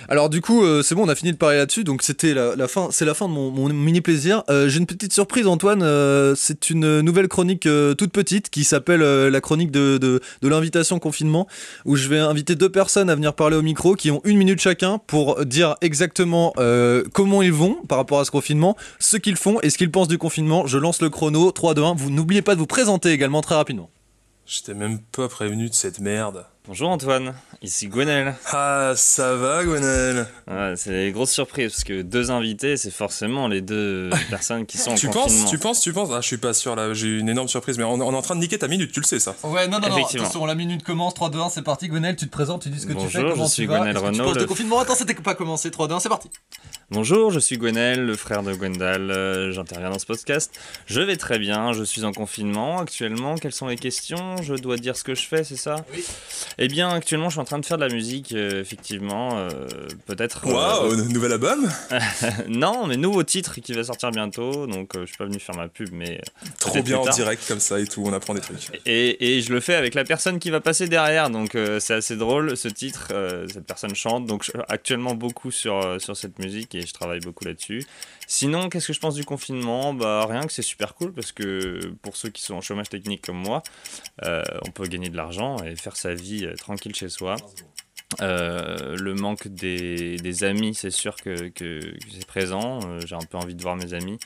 Alors du coup, euh, c'est bon, on a fini de parler là-dessus. Donc c'était la, la fin, c'est la fin de mon, mon mini plaisir. Euh, J'ai une petite surprise, Antoine. euh, c'est une nouvelle chronique euh, toute petite qui s'appelle euh, la chronique de, de, de l'invitation confinement, où je vais inviter deux personnes à venir parler au micro, qui ont une minute chacun pour dire exactement euh, comment ils vont par rapport à ce confinement, ce qu'ils font et ce qu'ils pensent du confinement. Je lance le chrono. 3, 2, 1. Vous n'oubliez pas de vous présenter également très rapidement. J'étais même pas prévenu de cette merde. Bonjour Antoine, ici Gwenel. Ah, ça va, Gwenel? Ouais, c'est une grosse surprise parce que deux invités, c'est forcément les deux personnes qui sont Tu en penses, confinement. tu penses, tu penses? Ah, je suis pas sûr là, j'ai eu une énorme surprise, mais on, on est en train de niquer ta minute, tu le sais ça. Ouais, non, non, non, la minute commence. 3, 2, 1, c'est parti. Gwenel, tu te présentes, tu dis ce que tu fais, Bonjour, comment je tu suis vas, Gwenel est-ce que tu Renaud, penses de le- confinement? Attends, c'était pas commencé. 3, 2, 1, c'est parti. Bonjour, je suis Gwenel, le frère de Gwendal. euh, J'interviens dans ce podcast. Je vais très bien, je suis en confinement actuellement. Quelles sont les questions? Je dois dire ce que je fais, c'est ça? Oui. Eh bien, actuellement, je suis en train de faire de la musique, euh, effectivement. euh, Peut-être. euh, Waouh, nouvel album non, mais nouveau titre qui va sortir bientôt. Donc, je suis pas venu faire ma pub, mais. Trop bien en direct comme ça et tout, on apprend des trucs. Et, et je le fais avec la personne qui va passer derrière, donc c'est assez drôle ce titre. cette personne chante, donc je- actuellement beaucoup sur, sur cette musique et je travaille beaucoup là-dessus. Sinon, qu'est-ce que je pense du confinement? Bah rien que c'est super cool parce que pour ceux qui sont en chômage technique comme moi, euh, on peut gagner de l'argent et faire sa vie euh, tranquille chez soi. Euh, le manque des, amis, c'est sûr que, c'est présent. J'ai un peu envie de voir mes amis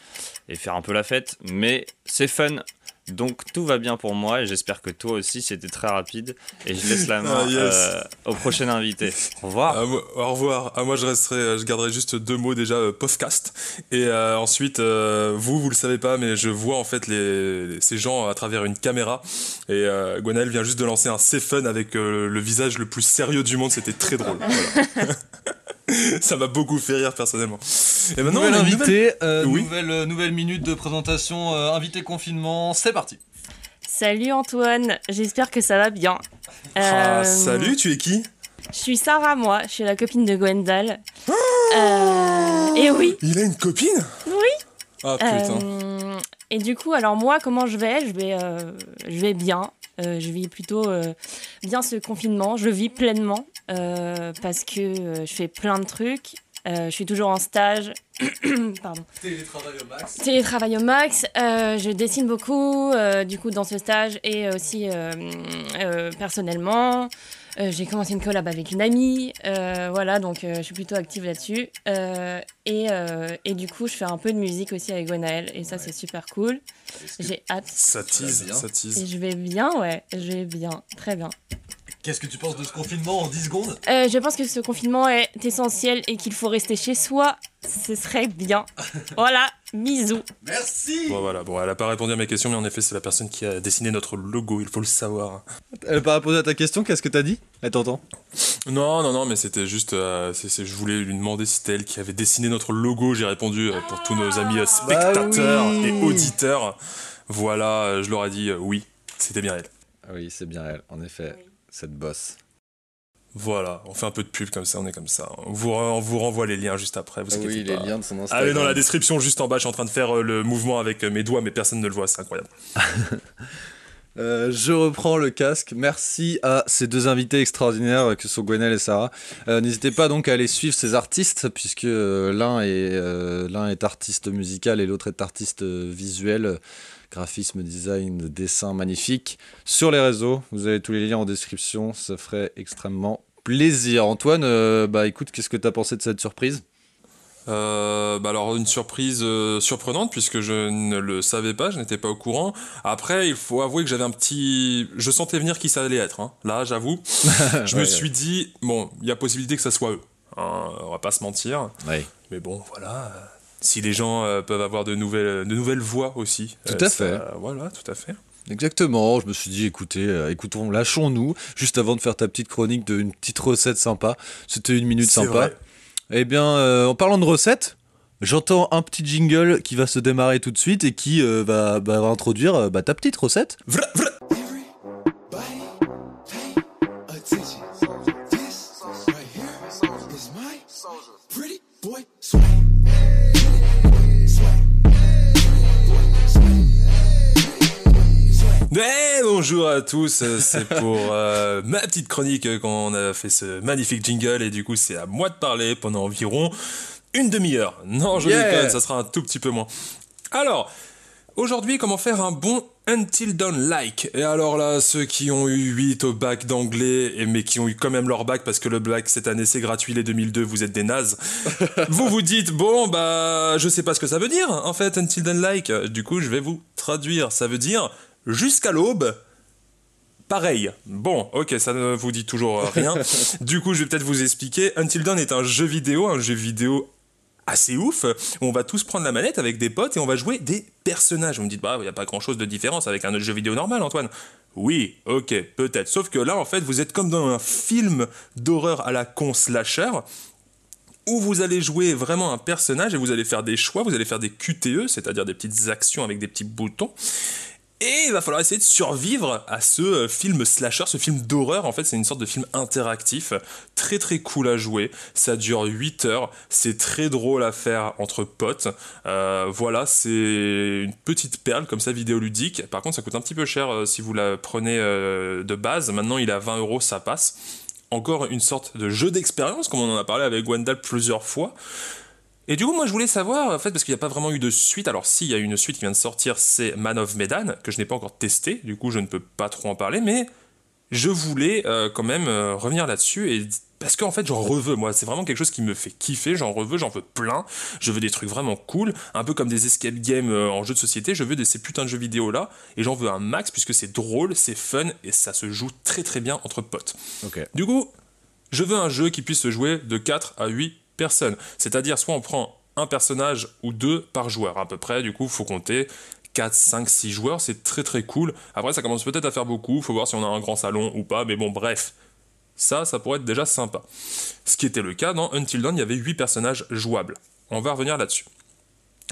et faire un peu la fête, mais c'est fun. Donc tout va bien pour moi et j'espère que toi aussi c'était très rapide. Et je laisse la main Ah, yes. euh, au prochain invité. Au revoir. Ah, moi- au revoir. Ah, moi, je resterai, euh, je garderai juste deux mots déjà, euh, podcast. Et euh, ensuite, euh, vous, vous le savez pas, mais je vois en fait les, ces gens à travers une caméra. Et euh, Gwenaël vient juste de lancer un C'est fun avec euh, le visage le plus sérieux du monde. C'était très drôle. Voilà. Ça m'a beaucoup fait rire personnellement. Et maintenant, Nouvel on a une nouvelle- invité, euh, Oui. nouvelle, euh, nouvelle minute de présentation, euh, invité confinement, c'est parti. Salut Antoine, j'espère que ça va bien. Ah, salut, tu es qui? Je suis Sarah, moi, je suis la copine de Gwendal. Euh, et oui, Il a une copine? Oui. Ah putain. euh, et du coup, alors moi, comment je vais? Je vais, euh, je vais bien. Euh, je vis plutôt euh, bien ce confinement. Je vis pleinement euh, parce que euh, je fais plein de trucs. Euh, je suis toujours en stage. Pardon. Télétravail au max. Télétravail au max, euh, je dessine beaucoup, euh, du coup, dans ce stage et aussi euh, euh, personnellement. Euh, J'ai commencé une collab avec une amie, euh, voilà, donc euh, je suis plutôt active là-dessus. Euh, et, euh, et du coup, je fais un peu de musique aussi avec Gwenaël, et ça, c'est super cool. J'ai hâte. Ça tease, ça Et tease. je vais bien, ouais, je vais bien, très bien. Qu'est-ce que tu penses de ce confinement en 10 secondes? Euh, je pense que ce confinement est essentiel et qu'il faut rester chez soi. Ce serait bien. Voilà, bisous. Merci Bon voilà, bon elle a pas répondu à mes questions, mais en effet c'est la personne qui a dessiné notre logo, il faut le savoir. Elle n'a pas répondu à ta question, qu'est-ce que t'as dit? Elle t'entend? Non, non, non, mais c'était juste, euh, c'est- c'est- je voulais lui demander si c'était elle qui avait dessiné notre logo. J'ai répondu euh, pour tous nos amis euh, spectateurs Bah oui. et auditeurs. Voilà, je leur ai dit euh, oui, c'était bien elle. Ah Oui, c'est bien elle, en effet, cette bosse. Voilà, on fait un peu de pub comme ça, on est comme ça. On vous, on vous renvoie les liens juste après, vous Ah oui, les pas. liens de son Instagram. Allez dans la description juste en bas, je suis en train de faire euh, le mouvement avec euh, mes doigts, mais personne ne le voit, c'est incroyable. Euh, je reprends le casque. Merci à ces deux invités extraordinaires que sont Gwenel et Sarah. Euh, N'hésitez pas donc à aller suivre ces artistes puisque euh, l'un est, artiste musical et l'autre est artiste visuel, graphisme, design, dessin magnifique. Sur les réseaux, vous avez tous les liens en description. Ça ferait extrêmement plaisir. Antoine, euh, bah écoute, qu'est-ce que t'as pensé de cette surprise? Euh, bah alors une surprise euh, surprenante puisque je ne le savais pas, je n'étais pas au courant. Après, il faut avouer que j'avais un petit, je sentais venir qui ça allait être. hein. Là, j'avoue, je me Ouais, suis dit bon, il y a possibilité que ça soit eux. hein, on va pas se mentir. Mais bon, voilà. Si les gens euh, peuvent avoir de nouvelles, de nouvelles voix aussi. Tout euh, à ça- fait. Voilà, tout à fait. Exactement, je me suis dit, écoutez, euh, écoutons, lâchons-nous, juste avant de faire ta petite chronique d'une petite recette sympa. C'était une minute sympa. vrai. Eh bien, euh, en parlant de recettes, j'entends un petit jingle qui va se démarrer tout de suite et qui euh, va, va introduire bah, ta petite recette. Vra, vra. Eh, bonjour à tous, c'est pour euh, ma petite chronique qu'on a fait ce magnifique jingle et du coup c'est à moi de parler pendant environ une demi-heure. Non, je Yeah. déconne, ça sera un tout petit peu moins. Alors, aujourd'hui, comment faire un bon Until Dawn like? Et alors là, ceux qui ont eu 8 au bac d'anglais, mais qui ont eu quand même leur bac parce que le bac cette année c'est gratuit, les 2002, vous êtes des nazes. vous vous dites, bon, bah, je sais pas ce que ça veut dire en fait, Until Dawn like. Du coup, je vais vous traduire. Ça veut dire jusqu'à l'aube. Pareil. Bon, ok, ça ne vous dit toujours rien. du coup, je vais peut-être vous expliquer. Until Dawn est un jeu vidéo, un jeu vidéo assez ouf, où on va tous prendre la manette avec des potes et on va jouer des personnages. Vous me dites, bah, il n'y a pas grand-chose de différence avec un autre jeu vidéo normal, Antoine. Oui, ok, peut-être. Sauf que là, en fait, vous êtes comme dans un film d'horreur à la con slasher, où vous allez jouer vraiment un personnage et vous allez faire des choix, vous allez faire des QTE, c'est-à-dire des petites actions avec des petits boutons. Et il va falloir essayer de survivre à ce euh, film slasher, ce film d'horreur. En fait, c'est une sorte de film interactif, très très cool à jouer. Ça dure 8 heures, c'est très drôle à faire entre potes. Euh, voilà, c'est une petite perle comme ça vidéoludique. Par contre, ça coûte un petit peu cher euh, si vous la prenez de base. Maintenant, il est à 20 euros, ça passe. Encore une sorte de jeu d'expérience, comme on en a parlé avec Gwendal plusieurs fois. Et du coup, moi, je voulais savoir, en fait, parce qu'il n'y a pas vraiment eu de suite. Alors, si, il y a une suite qui vient de sortir, c'est Man of Medan, que je n'ai pas encore testé. Du coup, je ne peux pas trop en parler, mais je voulais euh, quand même euh, revenir là-dessus et parce qu'en fait, j'en reveux, moi. C'est vraiment quelque chose qui me fait kiffer. J'en reveux, j'en veux plein. Je veux des trucs vraiment cool. Un peu comme des escape games euh, en jeu de société. Je veux de ces putains de jeux vidéo là. Et j'en veux un max puisque c'est drôle, c'est fun et ça se joue très très bien entre potes. Ok. Du coup, je veux un jeu qui puisse se jouer de 4 à 8 personnes. C'est-à-dire, soit on prend un personnage ou deux par joueur à peu près. Du coup, faut compter 4, 5, 6 joueurs. C'est très très cool. Après, ça commence peut-être à faire beaucoup. Faut voir si on a un grand salon ou pas. Mais bon, bref. Ça, ça pourrait être déjà sympa. Ce qui était le cas dans Until Dawn, il y avait 8 personnages jouables. On va revenir là-dessus.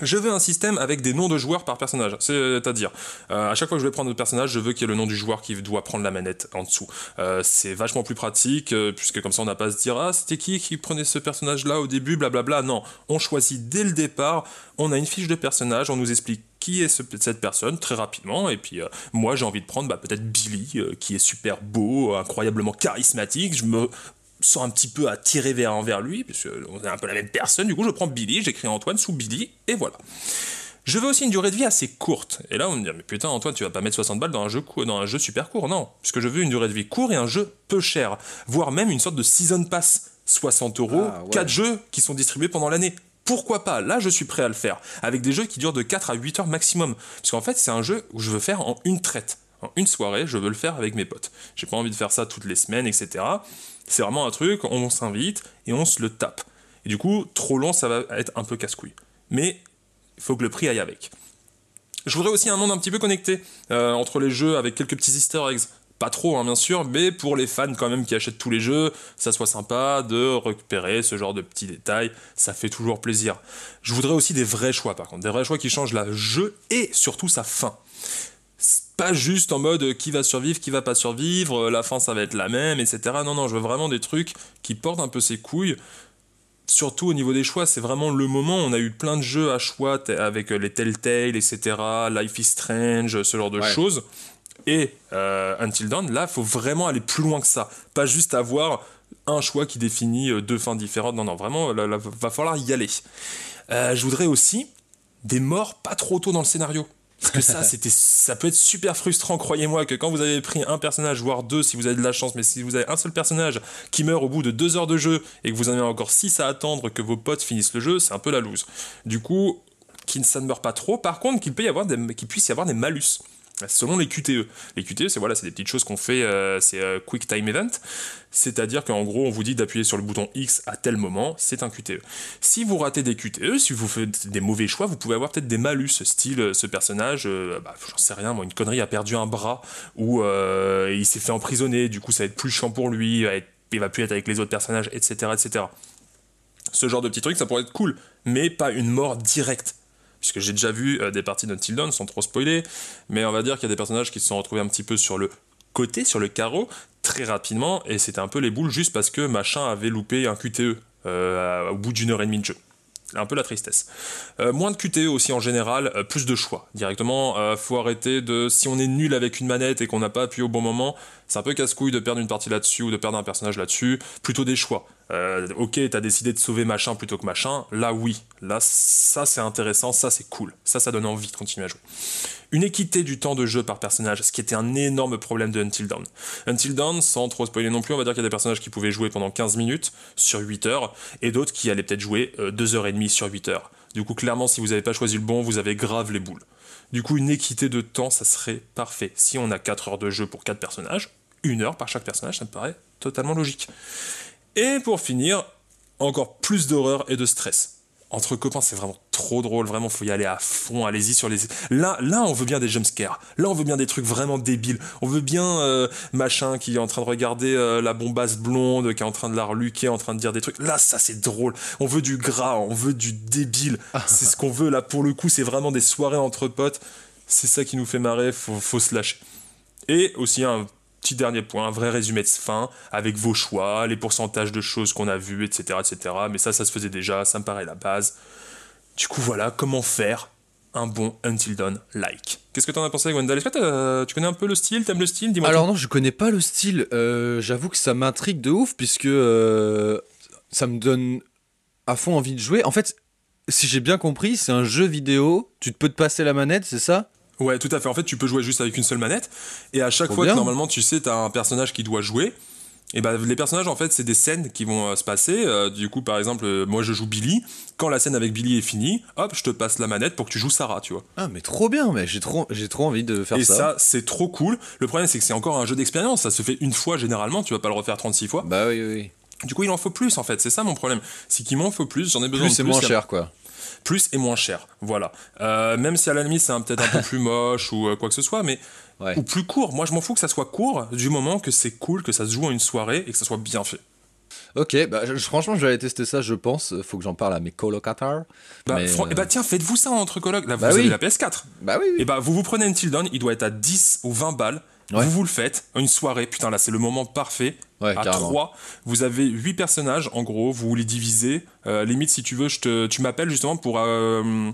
Je veux un système avec des noms de joueurs par personnage. C'est-à-dire, euh, à chaque fois que je vais prendre un personnage, je veux qu'il y ait le nom du joueur qui doit prendre la manette en dessous. Euh, c'est vachement plus pratique, euh, puisque comme ça on n'a pas à se dire Ah, c'était qui qui prenait ce personnage-là au début, blablabla. Non, on choisit dès le départ, on a une fiche de personnage, on nous explique qui est ce- cette personne très rapidement, et puis moi j'ai envie de prendre bah, peut-être Billy, qui est super beau, incroyablement charismatique. Je me sens un petit peu attiré vers, lui, puisque on est un peu la même personne. Du coup, je prends Billy, j'écris Antoine sous Billy, et voilà. Je veux aussi une durée de vie assez courte. Et là, on me dit, mais putain, Antoine, tu vas pas mettre 60 balles dans un jeu, dans un jeu super court. Non, puisque je veux une durée de vie courte et un jeu peu cher. Voire même une sorte de season pass. 60 euros, Ah, ouais. 4 jeux qui sont distribués pendant l'année. Pourquoi pas? Là, je suis prêt à le faire. Avec des jeux qui durent de 4 à 8 heures maximum. Parce qu'en fait, c'est un jeu où je veux faire en une traite. En une soirée, je veux le faire avec mes potes. J'ai pas envie de faire ça toutes les semaines, etc. C'est vraiment un truc, on s'invite et on se le tape. Et du coup, trop long, ça va être un peu casse-couille. Mais il faut que le prix aille avec. Je voudrais aussi un monde un petit peu connecté euh, entre les jeux avec quelques petits easter eggs. Pas trop, hein, bien sûr, mais pour les fans quand même qui achètent tous les jeux, ça soit sympa de récupérer ce genre de petits détails, ça fait toujours plaisir. Je voudrais aussi des vrais choix par contre, des vrais choix qui changent la jeu et surtout sa fin. Pas juste en mode euh, qui va survivre, qui va pas survivre, euh, la fin ça va être la même, etc. Non, non, je veux vraiment des trucs qui portent un peu ses couilles. Surtout au niveau des choix, c'est vraiment le moment. On a eu plein de jeux à choix avec euh, les Telltale, etc. Life is Strange, ce genre de Ouais. choses. Et euh, Until Dawn, là, faut vraiment aller plus loin que ça. Pas juste avoir un choix qui définit deux fins différentes. Non, non, vraiment, là, là, va falloir y aller. Euh, je voudrais aussi des morts pas trop tôt dans le scénario. Parce que ça, c'était, ça peut être super frustrant, croyez-moi, que quand vous avez pris un personnage, voire deux, si vous avez de la chance, mais si vous avez un seul personnage qui meurt au bout de deux heures de jeu et que vous en avez encore six à attendre que vos potes finissent le jeu, c'est un peu la loose. Du coup, qu'il ne meurt pas trop. Par contre, peut qu'il puisse y avoir des malus. Selon les QTE. Les QTE, c'est voilà, c'est des petites choses qu'on fait, euh, c'est euh, Quick Time Event. C'est-à-dire qu'en gros, on vous dit d'appuyer sur le bouton X à tel moment, c'est un QTE. Si vous ratez des QTE, si vous faites des mauvais choix, vous pouvez avoir peut-être des malus, style ce personnage, euh, bah, j'en sais rien, moi, une connerie a perdu un bras, ou il s'est fait emprisonner, du coup ça va être plus chiant pour lui, il va, être- plus être avec les autres personnages, etc., etc. Ce genre de petits trucs, ça pourrait être cool, mais pas une mort directe. Puisque j'ai déjà vu euh, des parties d'Until Dawn, sans trop spoiler, mais on va dire qu'il y a des personnages qui se sont retrouvés un petit peu sur le côté, sur le carreau, très rapidement, et c'était un peu les boules juste parce que machin avait loupé un QTE euh, au bout d'une heure et demie de jeu. Un peu la tristesse. Euh, moins de QTE aussi en général, euh, plus de choix. Directement, euh, faut arrêter de. Si on est nul avec une manette et qu'on n'a pas appuyé au bon moment, c'est un peu casse-couille de perdre une partie là-dessus ou de perdre un personnage là-dessus. Plutôt des choix. Ok, t'as décidé de sauver machin plutôt que machin. Là, oui. Là, ça c'est intéressant, ça c'est cool. Ça, ça donne envie de continuer à jouer. Une équité du temps de jeu par personnage, ce qui était un énorme problème de Until Dawn. Until Dawn, sans trop spoiler non plus, on va dire qu'il y a des personnages qui pouvaient jouer pendant 15 minutes sur 8 heures, et d'autres qui allaient peut-être jouer 2h30 sur 8 heures. Du coup, clairement, si vous n'avez pas choisi le bon, vous avez grave les boules. Du coup, une équité de temps, ça serait parfait. Si on a 4 heures de jeu pour 4 personnages, 1 heure par chaque personnage, ça me paraît totalement logique. Et pour finir, encore plus d'horreur et de stress. Entre copains, c'est vraiment trop drôle, vraiment, faut y aller à fond, allez-y sur les... Là, là, on veut bien des jumpscares, là, on veut bien des trucs vraiment débiles, on veut bien euh, machin qui est en train de regarder euh, la bombasse blonde, qui est en train de la reluquer, en train de dire des trucs, là, ça, c'est drôle, on veut du gras, on veut du débile, c'est ce qu'on veut, là, pour le coup, c'est vraiment des soirées entre potes, c'est ça qui nous fait marrer, faut, faut se lâcher. Et aussi un petit dernier point, un vrai résumé de fin, avec vos choix, les pourcentages de choses qu'on a vues, etc., etc. Mais ça, ça se faisait déjà, ça me paraît la base. Du coup, voilà, comment faire un bon Until Dawn like. Qu'est-ce que t'en as pensé, Gwendal Est-ce que t'as- tu connais un peu le style? T'aimes le style? Dis-moi. Alors tout. non, je connais pas le style. Euh, J'avoue que ça m'intrigue de ouf puisque euh, ça me donne à fond envie de jouer. En fait, si j'ai bien compris, c'est un jeu vidéo. Tu peux te passer la manette, c'est ça? Ouais, tout à fait. En fait, tu peux jouer juste avec une seule manette. Et à chaque Trop fois bien. que normalement, tu sais, t'as un personnage qui doit jouer. Et bah, les personnages, en fait, c'est des scènes qui vont euh, se passer. Euh, du coup, par exemple, euh, moi, je joue Billy. Quand la scène avec Billy est finie, hop, je te passe la manette pour que tu joues Sarah, tu vois. Ah, mais trop bien, mais j'ai trop, j'ai trop envie de faire Et ça. ça, c'est trop cool. Le problème, c'est que c'est encore un jeu d'expérience. Ça se fait une fois généralement. Tu vas pas le refaire 36 fois. Bah oui, oui. Du coup, il en faut plus, en fait. C'est ça mon problème. C'est qu'il m'en faut plus. J'en ai besoin Plus de c'est plus. moins y a- cher, quoi. Plus et moins cher. Voilà. Même si à la limite, c'est peut-être un peu plus moche ou quoi que ce soit, mais. Ouais. Ou plus court. Moi, je m'en fous que ça soit court du moment que c'est cool, que ça se joue en une soirée et que ça soit bien fait. Ok, bah je- franchement, je vais aller tester ça, je pense. Faut que j'en parle à mes colocataires. Bah, Mais, fran- euh, eh bah, tiens, faites-vous ça entre colocs. Là, vous Bah avez oui. la PS4. Bah oui, oui. Et bah, vous vous prenez Until Dawn, il doit être à 10 ou 20 balles. Ouais. Vous vous le faites, une soirée, putain là c'est le moment parfait. Ouais, à carrément. 3, vous avez 8 personnages en gros, vous les divisez. Euh, limite si tu veux, je te, tu m'appelles justement pour... euh,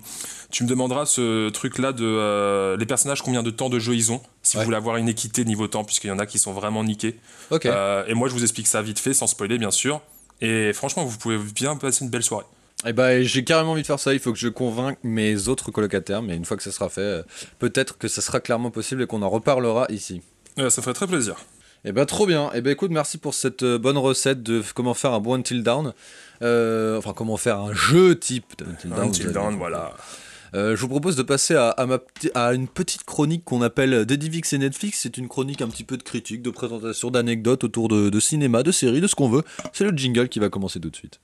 tu me demanderas ce truc là de... euh, les personnages, combien de temps de jeu ils ont. Si Ouais. vous voulez avoir une équité niveau temps, puisqu'il y en a qui sont vraiment niqués. Ok. Euh, et moi je vous explique ça vite fait, sans spoiler bien sûr. Et franchement, vous pouvez bien passer une belle soirée. Et bah j'ai carrément envie de faire ça. Il faut que je convainque mes autres colocataires, mais une fois que ça sera fait, euh, peut-être que ça sera clairement possible et qu'on en reparlera ici. Ouais, ça ferait très plaisir. Et bah trop bien. Et bah écoute, merci pour cette euh, bonne recette de comment faire un bon Until Down. Euh, enfin, comment faire un jeu type de Until Dawn. Until avez- voilà. Euh, je vous propose de passer à, à ma à une petite chronique qu'on appelle Dedivix et Netflix. C'est une chronique un petit peu de critique, de présentation, d'anecdotes autour de, de cinéma, de séries, de ce qu'on veut. C'est le jingle qui va commencer tout de suite.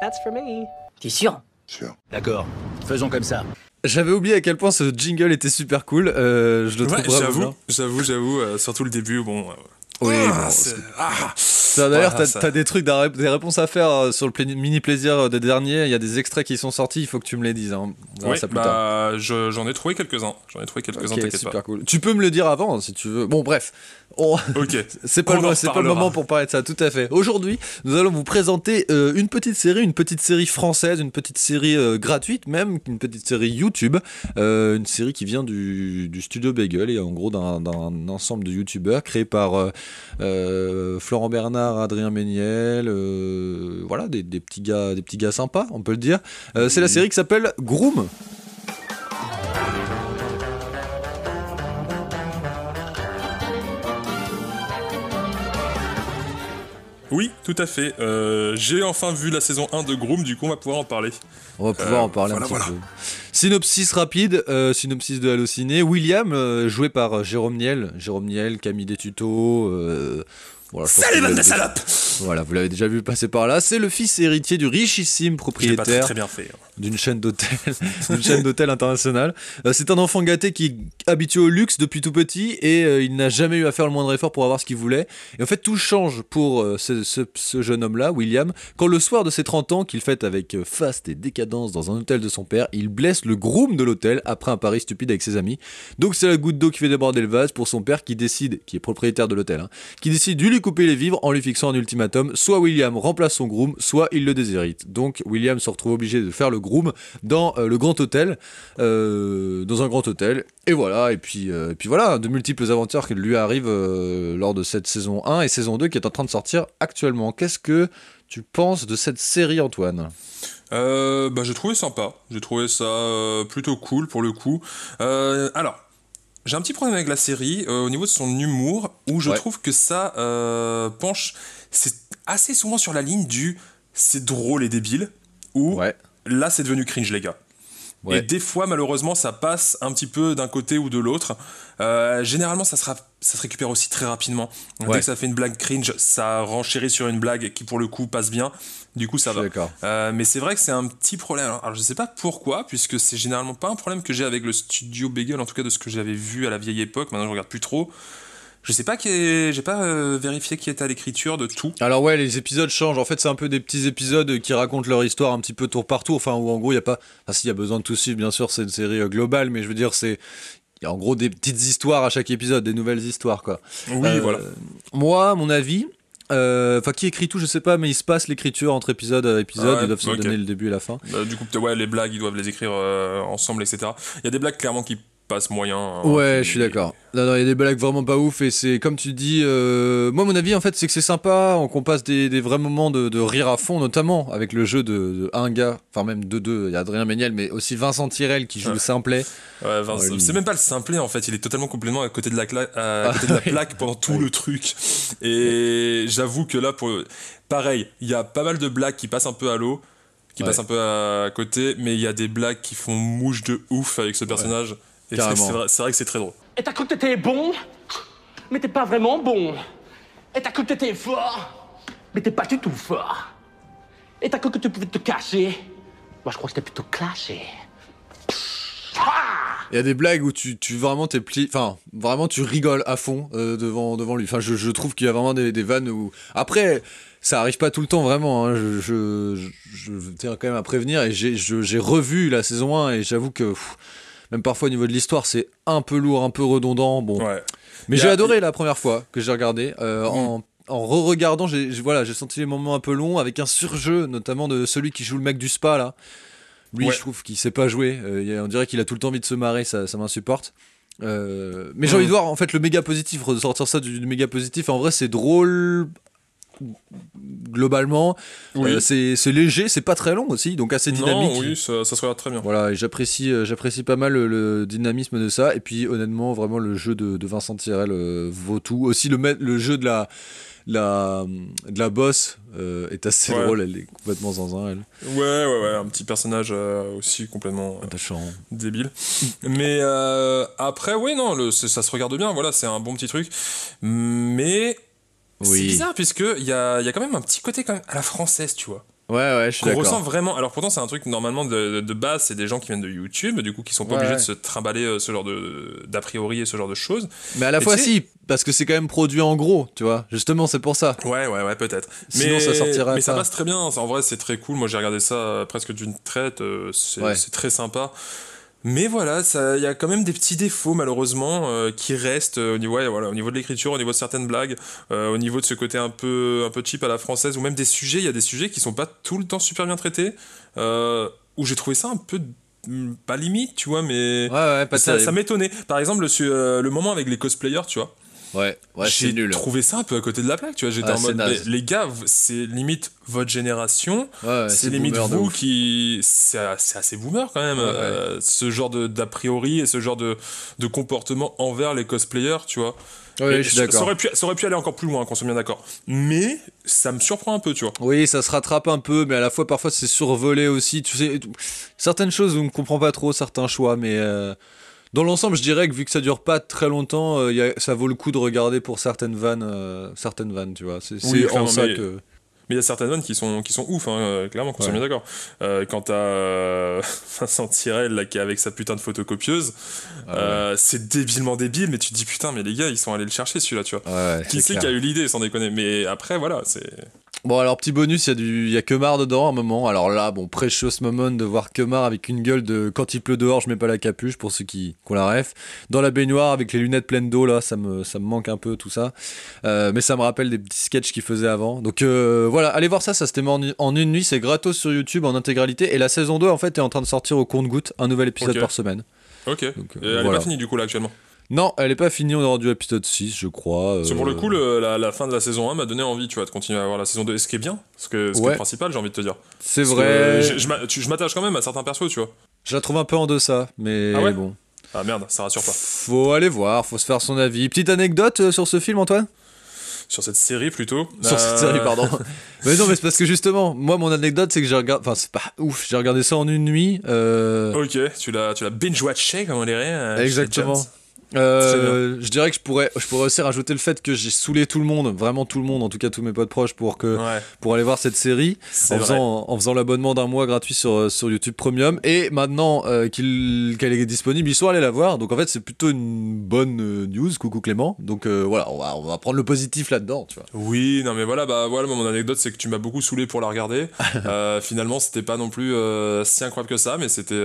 That's for me. T'es sûr? Sûr. D'accord. Faisons comme ça. J'avais oublié à quel point ce jingle était super cool. Euh, je le trouve Ouais, vraiment j'avoue, j'avoue, j'avoue, euh, surtout le début, bon. euh, Oui, ah, bon, ah, Ça, D'ailleurs, t'as des trucs, des réponses à faire euh, sur le pla- mini plaisir des derniers. Il y a des extraits qui sont sortis. Il faut que tu me les dises. Hein. Oui, ça plus tard. bah, je- j'en ai trouvé quelques-uns. J'en ai trouvé quelques-uns, super pas. cool. Tu peux me le dire avant si tu veux. Bon, bref. On- Ok. C'est pas, le, pas le moment pour parler de ça, tout à fait. Aujourd'hui, nous allons vous présenter euh, une petite série, une petite série française, une petite série euh, gratuite même, une petite série YouTube, euh, une série qui vient du, du studio Bagel et en gros d'un d'un ensemble de YouTubeurs créés par euh, euh, Florent Bernard, Adrien Méniel, euh, voilà, des, des petits gars, des petits gars sympas, on peut le dire. Euh, C'est la série qui s'appelle Groom. Oui, tout à fait. Euh, J'ai enfin vu la saison 1 de Groom, du coup, on va pouvoir en parler. On va pouvoir Euh, en parler voilà, un petit voilà. peu. Synopsis rapide, euh, synopsis de Allociné. William, euh, joué par euh, Jérôme Niel. Jérôme Niel, Camille des tutos. Voilà, Salut, bande de salopes Voilà, vous l'avez déjà vu passer par là. C'est le fils héritier du richissime très, propriétaire très bien fait. hein. d'une chaîne d'hôtels, d'une chaîne d'hôtels internationale. Euh, c'est un enfant gâté qui est habitué au luxe depuis tout petit et euh, il n'a jamais eu à faire le moindre effort pour avoir ce qu'il voulait. Et en fait, tout change pour euh, ce, ce- ce jeune homme-là, William, quand le soir de ses 30 ans, qu'il fête avec faste et décadence dans un hôtel de son père, il blesse le groom de l'hôtel après un pari stupide avec ses amis. Donc c'est la goutte d'eau qui fait déborder le vase pour son père qui décide, qui est propriétaire de l'hôtel, hein, qui décide de couper les vivres en lui fixant un ultimatum. Soit William remplace son groom, soit il le déshérite. Donc William se retrouve obligé de faire le groom dans euh, le grand hôtel, euh, dans un grand hôtel. Et voilà, et puis, euh, et puis voilà, de multiples aventures qui lui arrivent lors de cette saison 1 et saison 2 qui est en train de sortir actuellement. Qu'est-ce que tu penses de cette série, Antoine? Bah, j'ai trouvé sympa. J'ai trouvé ça plutôt cool pour le coup. Alors, j'ai un petit problème avec la série euh, au niveau de son humour où je Ouais. trouve que ça euh, penche. C'est assez souvent sur la ligne du c'est drôle et débile ou Ouais. là c'est devenu cringe les gars. Ouais. Et des fois, malheureusement, ça passe un petit peu d'un côté ou de l'autre. Euh, généralement, ça, sera, ça se récupère aussi très rapidement. Dès Ouais. que ça fait une blague cringe, ça renchérit sur une blague qui, pour le coup, passe bien. Du coup, ça va. Euh, mais c'est vrai que c'est un petit problème. Alors, alors, je sais pas pourquoi, puisque c'est généralement pas un problème que j'ai avec le studio Bagel, en tout cas de ce que j'avais vu à la vieille époque. Maintenant, je regarde plus trop. Je sais pas qui est... j'ai pas euh, vérifié qui était à l'écriture de tout. Alors ouais, les épisodes changent. En fait, c'est un peu des petits épisodes qui racontent leur histoire un petit peu tour par tour. Enfin, où en gros, il y a pas. Enfin, s'il y a besoin de tout suivre, bien sûr, c'est une série euh, globale, mais je veux dire, c'est. Il y a en gros des petites histoires à chaque épisode, des nouvelles histoires, quoi. Oui, Euh, voilà. Moi, à mon avis. Enfin, qui écrit tout, je sais pas, mais il se passe l'écriture entre épisode à épisode. Ouais, ils doivent se donner le début et la fin. Bah, du coup, ouais, les blagues, ils doivent les écrire ensemble, etc. Il y a des blagues clairement qui passe moyen. hein, Ouais, qui- je suis d'accord. Non, non, il y a des blagues vraiment pas ouf et c'est comme tu dis. euh, Moi, mon avis, en fait, c'est que c'est sympa on- qu'on passe des, des vrais moments de, de rire à fond, notamment avec le jeu de, de un gars, enfin même de deux. Il y a Adrien Méniel, mais aussi Vincent Tirel qui joue Ouais. le simplet. Ouais, Vince- Ouais, lui- c'est même pas le simplet en fait, il est totalement complètement à côté de la, cla- à côté de la plaque pendant tout le truc. Et j'avoue que là, pour... pareil, il y a pas mal de blagues qui passent un peu à l'eau, qui passent un peu à côté, mais il y a des blagues qui font mouche de ouf avec ce personnage. Carrément. c'est vrai, vrai que c'est très drôle. Et t'as cru que t'étais bon? Mais t'es pas vraiment bon. Et t'as cru que t'étais fort? Mais t'es pas du tout fort. Et t'as cru que tu pouvais te cacher? Moi, je crois que c'était plutôt clasher. Il y a des blagues où tu, tu vraiment t'es pli... enfin vraiment tu rigoles à fond euh, devant devant lui. Enfin je, je trouve qu'il y a vraiment des, des vannes où après ça arrive pas tout le temps vraiment. hein. Je, je, je, je tiens quand même à prévenir et j'ai revu la saison 1 et j'avoue que pff, même parfois au niveau de l'histoire c'est un peu lourd, un peu redondant. Bon, Ouais. mais j'ai adoré la première fois que j'ai regardé euh, en en re-regardant, j'ai voilà, j'ai senti les moments un peu longs avec un surjeu, notamment de celui qui joue le mec du spa là. Lui, Ouais. je trouve qu'il sait pas jouer. Euh, il y a- on dirait qu'il a tout le temps envie de se marrer, ça, ça m'insupporte. Euh, mais j'ai envie de voir en fait le méga positif, ressortir ça du, du méga positif. En vrai, c'est drôle globalement. Oui. Euh, c'est léger, c'est pas très long aussi, donc assez dynamique. Non, oui, ça, ça se regarde très bien. Voilà, j'apprécie, euh, j'apprécie pas mal le, le dynamisme de ça. Et puis honnêtement, vraiment le jeu de, de Vincent Tirel euh, vaut tout. Aussi le, le jeu de la, la, de la boss euh, est assez Ouais. drôle. Elle est complètement zinzin, elle. Ouais, ouais, ouais, un petit personnage euh, aussi complètement euh, Attachant. débile. Mais après, ouais, non, le, ça se regarde bien, voilà, c'est un bon petit truc. Mais c'est bizarre, puisque il y a, y a quand même un petit côté quand même à la française, tu vois. Ouais, ouais, je suis Qu'on ressent d'accord. vraiment. Alors pourtant, c'est un truc normalement de, de- de base, c'est des gens qui viennent de YouTube, du coup, qui sont pas Ouais, obligés ouais. de se trimballer euh, ce genre de d'a priori et ce genre de choses. Mais à la Et fois, si, parce que c'est quand même produit en gros, tu vois. Justement, c'est pour ça. Ouais, ouais, ouais, peut-être. Sinon, mais, ça sortirait Mais ça pas. passe très bien. En vrai, c'est très cool. Moi, j'ai regardé ça presque d'une traite. euh, C'est Ouais. c'est très sympa. Mais voilà, il y a quand même des petits défauts malheureusement euh, qui restent euh, au niveau, ouais, voilà, au niveau de l'écriture, au niveau de certaines blagues, euh, au niveau de ce côté un peu, un peu cheap à la française, ou même des sujets. Il y a des sujets qui sont pas tout le temps super bien traités. où j'ai trouvé ça un peu mm, pas limite, tu vois, mais Ouais, ouais, pas ça, m'étonnait. Par exemple, le moment avec les cosplayers, tu vois. Ouais, ouais, J'ai nul. trouvé ça un peu à côté de la plaque, tu vois. J'étais Ouais, en mode, mais les gars, c'est limite votre génération. Ouais, c'est limite vous qui. C'est assez boomer quand même, euh, ce genre d'a priori et ce genre de, de comportement envers les cosplayers, tu vois. Je suis ça- d'accord. Ça aurait, pu, ça aurait pu aller encore plus loin, qu'on soit bien d'accord. Mais ça me surprend un peu, tu vois. Oui, ça se rattrape un peu, mais à la fois parfois c'est survolé aussi. Tu sais, certaines choses on ne comprend pas trop certains choix, mais euh, dans l'ensemble, je dirais que vu que ça dure pas très longtemps, euh, y a- ça vaut le coup de regarder pour certaines vannes, euh, certaines vannes, tu vois. C'est Oui, en ça mais- que. Mais il y a certaines vannes qui sont, qui sont ouf, hein, euh, clairement, qu'on soit bien d'accord. Euh, quand t'as euh, Vincent Tirel, là, qui est avec sa putain de photocopieuse, Ah ouais. euh, c'est débilement débile, mais tu te dis putain, mais les gars, ils sont allés le chercher celui-là, tu vois. Ouais, Qui c'est qui a eu l'idée, sans déconner? Mais après, voilà, c'est. Bon, alors petit bonus, il y a du, il y a Kemar dedans à un moment. Alors là, bon, precious moment de voir Kemar avec une gueule de quand il pleut dehors, je mets pas la capuche pour ceux qui, ont la ref. Dans la baignoire avec les lunettes pleines d'eau, là, ça me, ça me manque un peu tout ça. Euh, mais ça me rappelle des petits sketchs qu'il faisait avant. Donc euh, voilà, allez voir ça, ça c'était en, en une nuit, c'est gratos sur YouTube en intégralité. Et la saison 2, en fait, est en train de sortir au compte-goutte, un nouvel épisode par semaine. Ok. Donc, euh, elle voilà. est pas finie, du coup, là, actuellement? Non, elle est pas finie, on est rendu à l'épisode 6, je crois. Parce que euh, pour le coup, le- la, la fin de la saison 1 m'a donné envie, tu vois, de continuer à voir la saison 2. Et ce qui est bien, ce, que, ce qui est le principal, j'ai envie de te dire. C'est vrai. Je, m'attache quand même à certains persos, tu vois. Je la trouve un peu en deçà, mais Ah ouais bon. Ah merde, ça rassure pas. Faut aller voir, faut se faire son avis. Petite anecdote euh, sur ce film, Antoine? Sur cette série, plutôt. Sur cette Euh, série, pardon. mais non, mais c'est parce que justement, moi, mon anecdote, c'est que j'ai regardé. Enfin, c'est pas ouf, j'ai regardé ça en une nuit. euh, Ok, tu l'as, binge-watché, comme on dirait. euh, chez Exactement. Euh, je dirais que je pourrais, je pourrais aussi rajouter le fait que j'ai saoulé tout le monde, vraiment tout le monde, en tout cas tous mes potes proches, pour que Ouais, pour aller voir cette série en faisant, en faisant l'abonnement d'un mois gratuit sur, euh, sur YouTube Premium. Et maintenant euh, qu'il- qu'elle est disponible, ils sont allés la voir. Donc en fait, c'est plutôt une bonne news. Coucou Clément. Donc euh, voilà, on va, on va prendre le positif là-dedans, tu vois. Oui, non mais voilà, bah voilà, mon anecdote c'est que tu m'as beaucoup saoulé pour la regarder. Finalement, c'était pas non plus si incroyable que ça, mais c'était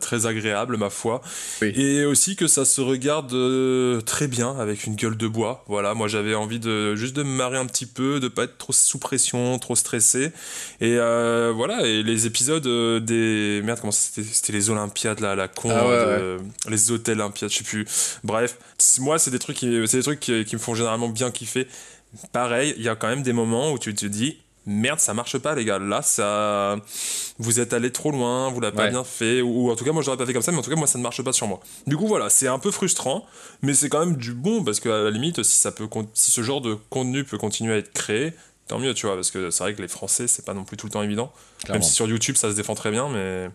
très agréable, ma foi. Oui. Et aussi que ça se regarde de très bien avec une gueule de bois. Voilà, moi j'avais envie de juste de me marrer un petit peu, de pas être trop sous pression, trop stressé. Et euh, voilà, et les épisodes euh, des merde comment c'était c'était les Olympiades là, la con, Ah ouais, euh, les hôtels Olympiades, je sais plus. Bref, moi c'est des trucs qui c'est des trucs qui, qui me font généralement bien kiffer. Pareil, il y a quand même des moments où tu te dis merde, ça marche pas les gars. Là, ça vous êtes allé trop loin, vous l'avez pas bien fait ou, ou en tout cas moi j'aurais pas fait comme ça, mais en tout cas moi ça ne marche pas sur moi. Du coup voilà, c'est un peu frustrant, mais c'est quand même du bon parce que à la limite si ça peut si ce genre de contenu peut continuer à être créé, tant mieux tu vois parce que c'est vrai que les Français c'est pas non plus tout le temps évident. Clairement. Même si sur YouTube ça se défend très bien, mais.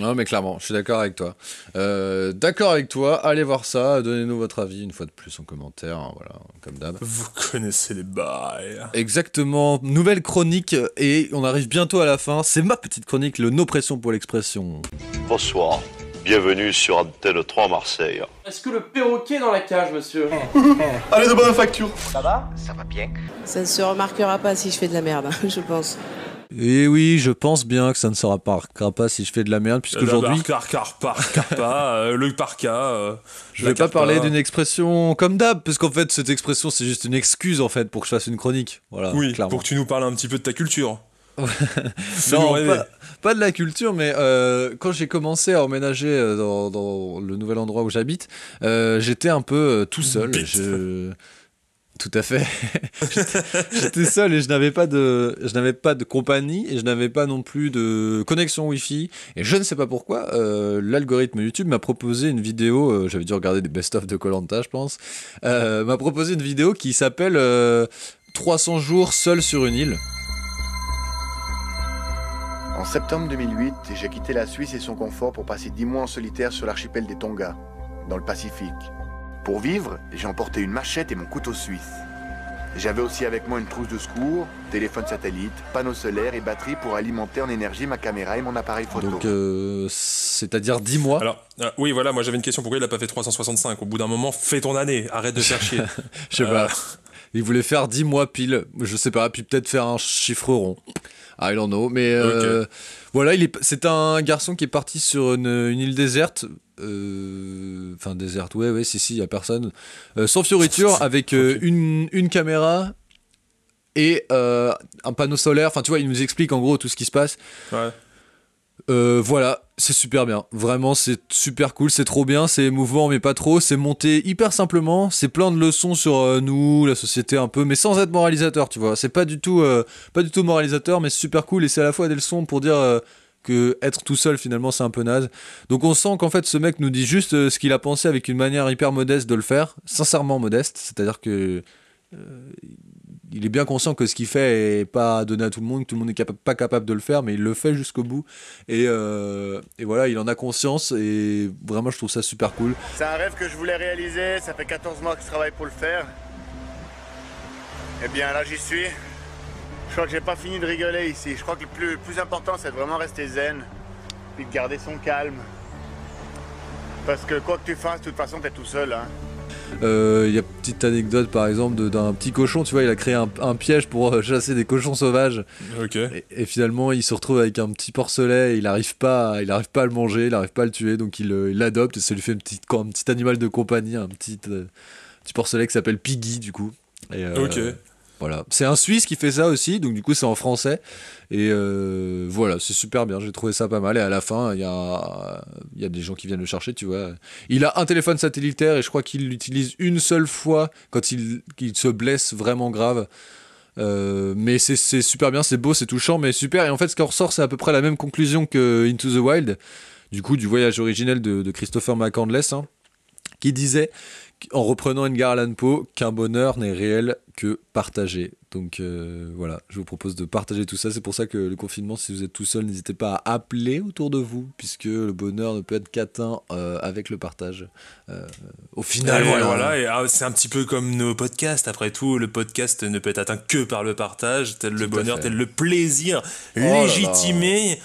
Non, mais clairement, je suis d'accord avec toi. Euh, d'accord avec toi, allez voir ça, donnez-nous votre avis une fois de plus en commentaire, hein, voilà, comme d'hab. Vous connaissez les bails. Exactement, nouvelle chronique et on arrive bientôt à la fin. C'est ma petite chronique, le No Pression pour l'expression. Bonsoir, bienvenue sur Antenne 3 Marseille. Est-ce que le perroquet est dans la cage, monsieur? Allez, de bonne facture. Ça va? Ça va bien. Ça ne se remarquera pas si je fais de la merde, je pense. Et oui, je pense bien que ça ne sera pas pas si je fais de la merde, puisqu'aujourd'hui, car car par carpa, euh, le parka. euh, je la vais pas parler d'une expression comme d'hab, parce qu'en fait, cette expression, c'est juste une excuse en fait pour que je fasse une chronique. Voilà, Oui, clairement. pour que tu nous parles un petit peu de ta culture. Non, pas, pas de la culture, mais euh, quand j'ai commencé à emménager dans, dans le nouvel endroit où j'habite, euh, j'étais un peu euh, tout seul. Je... Tout à fait. J'étais- seul et je n'avais pas de, je n'avais pas de compagnie et je n'avais pas non plus de connexion Wi-Fi. Et je ne sais pas pourquoi, euh, l'algorithme YouTube m'a proposé une vidéo. euh, J'avais dû regarder des best-of de Colanta, je pense. euh, m'a proposé une vidéo qui s'appelle euh, 300 jours seul sur une île. En septembre 2008, j'ai quitté la Suisse et son confort pour passer 10 mois en solitaire sur l'archipel des Tonga, dans le Pacifique. Pour vivre, j'ai emporté une machette et mon couteau suisse. J'avais aussi avec moi une trousse de secours, téléphone satellite, panneau solaire et batterie pour alimenter en énergie ma caméra et mon appareil photo. Donc, euh, c'est-à-dire 10 mois. Alors, euh, oui, voilà, moi j'avais une question. Pourquoi il a pas fait 365 Au bout d'un moment, fais ton année. Arrête de faire chier. Je sais Euh, pas. Il voulait faire 10 mois pile. Je sais pas. Puis peut-être faire un chiffre rond. I don't know. Mais euh, voilà, il est. C'est un garçon qui est parti sur une, une île déserte. Euh, Enfin, déserte. Ouais, ouais, si, si, il y a personne. Euh, sans fioriture, avec euh, une, une caméra et euh, un panneau solaire. Enfin, tu vois, il nous explique en gros tout ce qui se passe. Ouais. Euh, voilà, c'est super bien. Vraiment, c'est super cool, c'est trop bien, c'est émouvant, mais pas trop. C'est monté hyper simplement. C'est plein de leçons sur euh, nous, la société un peu, mais sans être moralisateur, tu vois. C'est pas du tout, pas du tout moralisateur, mais super cool. Et c'est à la fois des leçons pour dire que être tout seul finalement c'est un peu naze. Donc on sent qu'en fait ce mec nous dit juste euh, ce qu'il a pensé avec une manière hyper modeste de le faire, sincèrement modeste. C'est-à-dire que euh, il est bien conscient que ce qu'il fait est pas donné à tout le monde, que tout le monde n'est pas capable de le faire, mais il le fait jusqu'au bout. Et, euh, et voilà, il en a conscience et vraiment je trouve ça super cool. C'est un rêve que je voulais réaliser, ça fait 14 mois que je travaille pour le faire. Eh bien là j'y suis. Je crois que j'ai pas fini de rigoler ici. Je crois que le plus, le plus important c'est de vraiment rester zen, puis de garder son calme. Parce que quoi que tu fasses, de toute façon t'es tout seul. Hein. Euh, Il y a une petite anecdote par exemple d'un petit cochon, tu vois, il a créé un, un piège pour euh, chasser des cochons sauvages. Ok. Et, et finalement, il se retrouve avec un petit porcelet, et il n'arrive pas, à- il arrive pas à le manger, il n'arrive pas à le tuer, donc il euh, il l'adopte et ça lui fait un petit, un petit animal de compagnie, un petit, euh, petit porcelet qui s'appelle Piggy du coup. Et, euh, Ok. Voilà, c'est un Suisse qui fait ça aussi, donc du coup c'est en français. Et euh, voilà, c'est super bien, j'ai trouvé ça pas mal. Et à la fin, il y a, y a des gens qui viennent le chercher, tu vois. Il a un téléphone satellitaire et je crois qu'il l'utilise une seule fois quand il, se blesse vraiment grave. Euh, mais c'est super bien, c'est beau, c'est touchant, mais super. Et en fait, ce qui en ressort, c'est à peu près la même conclusion que Into the Wild, du coup, du voyage originel de, de Christopher McCandless, hein, qui disait, en reprenant Edgar Allan Poe, qu'un bonheur n'est réel que partagé. Donc euh, voilà, je vous propose de partager tout ça. C'est pour ça que le confinement, si vous êtes tout seul, n'hésitez pas à appeler autour de vous, puisque le bonheur ne peut être qu'atteint euh, avec le partage. Euh, au final, Et voilà. voilà, et, ah, c'est un petit peu comme nos podcasts. Après tout, le podcast ne peut être atteint que par le partage, tel le Tout bonheur, tel le plaisir Oh là là. légitimé.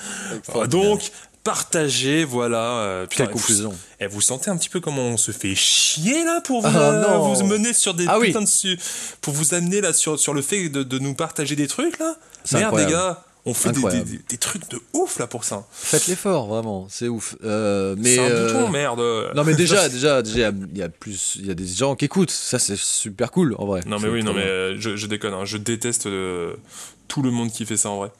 Donc, partagez, voilà. euh, putain, Quelle vous- conclusion. Et vous sentez un petit peu comment on se fait chier là pour vous, Ah, vous mener sur des Ah oui. putains de su- pour vous amener là sur, sur le fait de, de nous partager des trucs là? Merde les gars, On fait des, Incroyable. des- des trucs de ouf là pour ça. Faites l'effort, vraiment, c'est ouf. Euh, mais C'est un euh, bouton, merde. Non mais déjà, déjà, déjà, il y a- plus, il y a des gens qui écoutent. Ça c'est super cool en vrai. Non mais oui, non mais je, je déconne, hein. je déteste euh, tout le monde qui fait ça en vrai.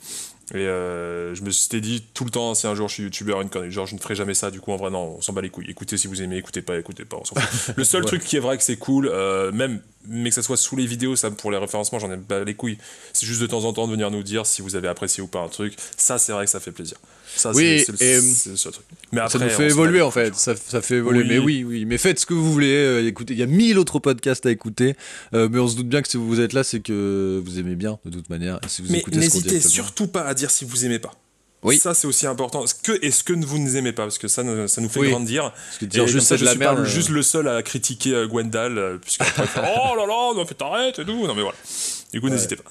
Et euh, je me suis dit tout le temps, si un jour je suis youtubeur, une connerie, genre je ne ferai jamais ça, du coup en vrai non, on s'en bat les couilles. Écoutez si vous aimez, écoutez pas, écoutez pas, on s'en fout. Le seul Ouais. truc qui est vrai que c'est cool, euh, même mais que ça soit sous les vidéos, ça pour les référencements, j'en ai pas les couilles. C'est juste de temps en temps de venir nous dire si vous avez apprécié ou pas un truc. Ça c'est vrai que ça fait plaisir. Ça Oui, c'est le, seul truc. Mais après, ça nous fait évoluer en fait, ça, ça fait évoluer. Oui. Mais oui, oui, mais faites ce que vous voulez. euh, écoutez, il y a mille autres podcasts à écouter, euh, mais on se doute bien que si vous êtes là, c'est que vous aimez bien de toute manière. Et si vous Mais n'hésitez surtout pas à dire si vous aimez pas. Oui. Ça, c'est aussi important. Ce que est-ce que vous ne aimez pas? Parce que ça, nous- ça nous fait Oui. grandir. Parce que dire Et juste ça, je suis merde, pas euh. juste le seul à critiquer euh, Gwendal, euh, puisque fait, oh là là, non, mais t'arrêtes et tout. Non, mais voilà. Du coup, Ouais. n'hésitez pas.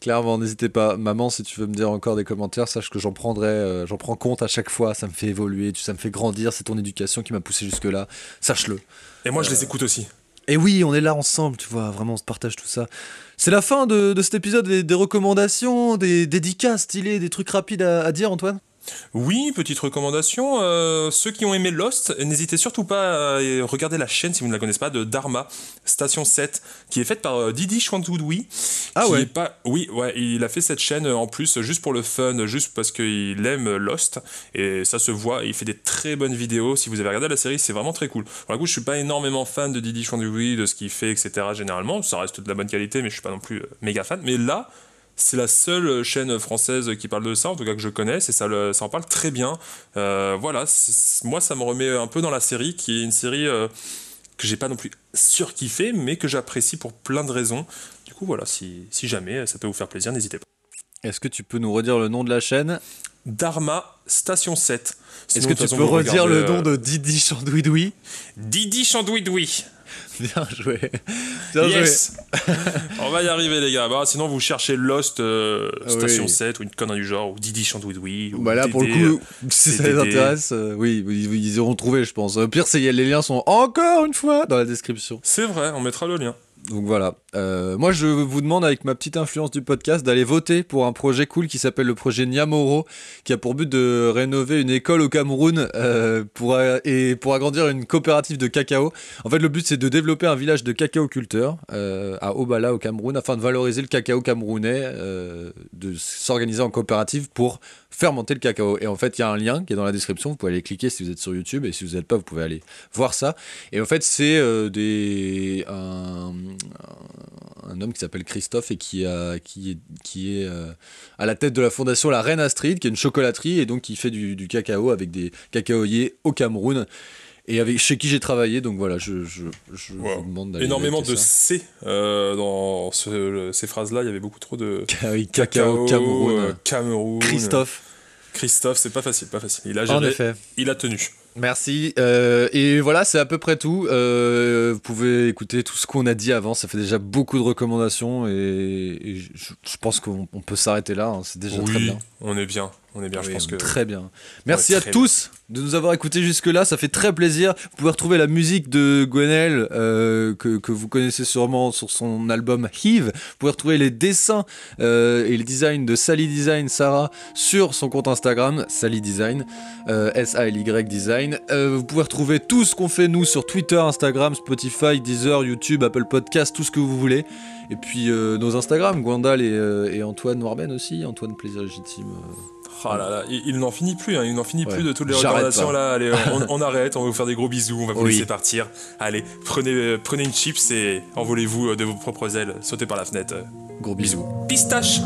Clairement, n'hésitez pas. Maman, si tu veux me dire encore des commentaires, sache que j'en prendrai, euh, j'en prends compte à chaque fois. Ça me fait évoluer, ça me fait grandir. C'est ton éducation qui m'a poussé jusque-là. Sache-le. Et moi, je les écoute aussi. Et oui, on est là ensemble, tu vois, vraiment, on se partage tout ça. C'est la fin de, cet épisode, des, recommandations, des dédicaces stylées, des trucs rapides à dire, Antoine? Oui, petite recommandation. euh, ceux qui ont aimé Lost, n'hésitez surtout pas à regarder la chaîne, si vous ne la connaissez pas, de Dharma, Station 7, qui est faite par euh, Didi Chwantoudoui. Ah ouais. pas... Oui, ouais, il a fait cette chaîne euh, en plus, juste pour le fun, juste parce qu'il aime Lost. Et ça se voit, il fait des très bonnes vidéos. Si vous avez regardé la série, c'est vraiment très cool. Pour le coup, je suis pas énormément fan de Didi Chwantoudoui, de ce qu'il fait, etc. Généralement, ça reste de la bonne qualité, mais je suis pas non plus méga fan. Mais là, c'est la seule chaîne française qui parle de ça, en tout cas que je connaisse, et ça, le- ça en parle très bien. Euh, voilà, moi ça me remet un peu dans la série, qui est une série euh, que j'ai pas non plus surkiffé, mais que j'apprécie pour plein de raisons. Du coup, voilà, si, si jamais ça peut vous faire plaisir, n'hésitez pas. Est-ce que tu peux nous redire le nom de la chaîne? Dharma Station 7. Est-ce que tu façon, peux redire le nom euh, de Didi Chandouidoui? Didi Chandouidoui Bien joué. Bien Yes On va y arriver, les gars. Bah, sinon, vous cherchez Lost euh, Ah Station oui. 7 ou une connerie du genre, ou Didi Chandouidoui. ou Bah là, pour le coup, si ça les intéresse, euh, oui, ils, ils auront trouvé, je pense. Au pire, c'est les liens sont encore une fois dans la description. C'est vrai, on mettra le lien. Donc voilà. Euh, moi, je vous demande, avec ma petite influence du podcast, d'aller voter pour un projet cool qui s'appelle le projet Niamoro, qui a pour but de rénover une école au Cameroun euh, pour, euh, et pour agrandir une coopérative de cacao. En fait, le but, c'est de développer un village de cacao-culteurs à Obala, au Cameroun, afin de valoriser le cacao camerounais, de s'organiser en coopérative pour fermenter le cacao. Et en fait, il y a un lien qui est dans la description. Vous pouvez aller cliquer si vous êtes sur YouTube, et si vous n'êtes pas, vous pouvez aller voir ça. Et en fait, c'est des un homme qui s'appelle Christophe et qui, a, qui est, qui est euh, à la tête de la fondation La Reine Astrid, qui est une chocolaterie et donc qui fait du, du cacao avec des cacaoyers au Cameroun et avec, chez qui j'ai travaillé. Donc voilà, je, je, je vous demande d'aller Énormément de ça. C euh, dans ce- ces phrases-là. Il y avait beaucoup trop de Ah oui, cacao, Cameroun. euh, Cameroun. Christophe. Christophe, c'est pas facile, pas facile. Il a En géré, effet. il a tenu. Merci. Euh, et voilà, c'est à peu près tout. Euh, vous pouvez écouter tout ce qu'on a dit avant. Ça fait déjà beaucoup de recommandations et, et je, je pense qu'on on peut s'arrêter là. hein. C'est déjà oui, très bien. on est bien, on est bien. je Oui, pense que Très bien. Merci Ouais, à tous de nous avoir écoutés jusque-là. Ça fait très plaisir. Vous pouvez retrouver la musique de Gwenel euh, que, que vous connaissez sûrement sur son album Heave. Vous pouvez retrouver les dessins euh, et le design de Sally Design Sarah sur son compte Instagram Sally Design euh, S-A-L-Y Design. Euh, vous pouvez retrouver tout ce qu'on fait nous sur Twitter, Instagram, Spotify, Deezer, YouTube, Apple Podcast, tout ce que vous voulez. Et puis nos Instagram, Gwendal et, et Antoine Warben aussi, Antoine Plaisir Légitime. Là là, il, il n'en finit plus, hein, il n'en finit Ouais. plus de toutes les recommandations là. Allez, on, on arrête, on va vous faire des gros bisous, on va vous Oui. laisser partir. Allez, prenez, euh, prenez une chips et envolez-vous euh, de vos propres ailes, sautez par la fenêtre. Gros bisous. Pistache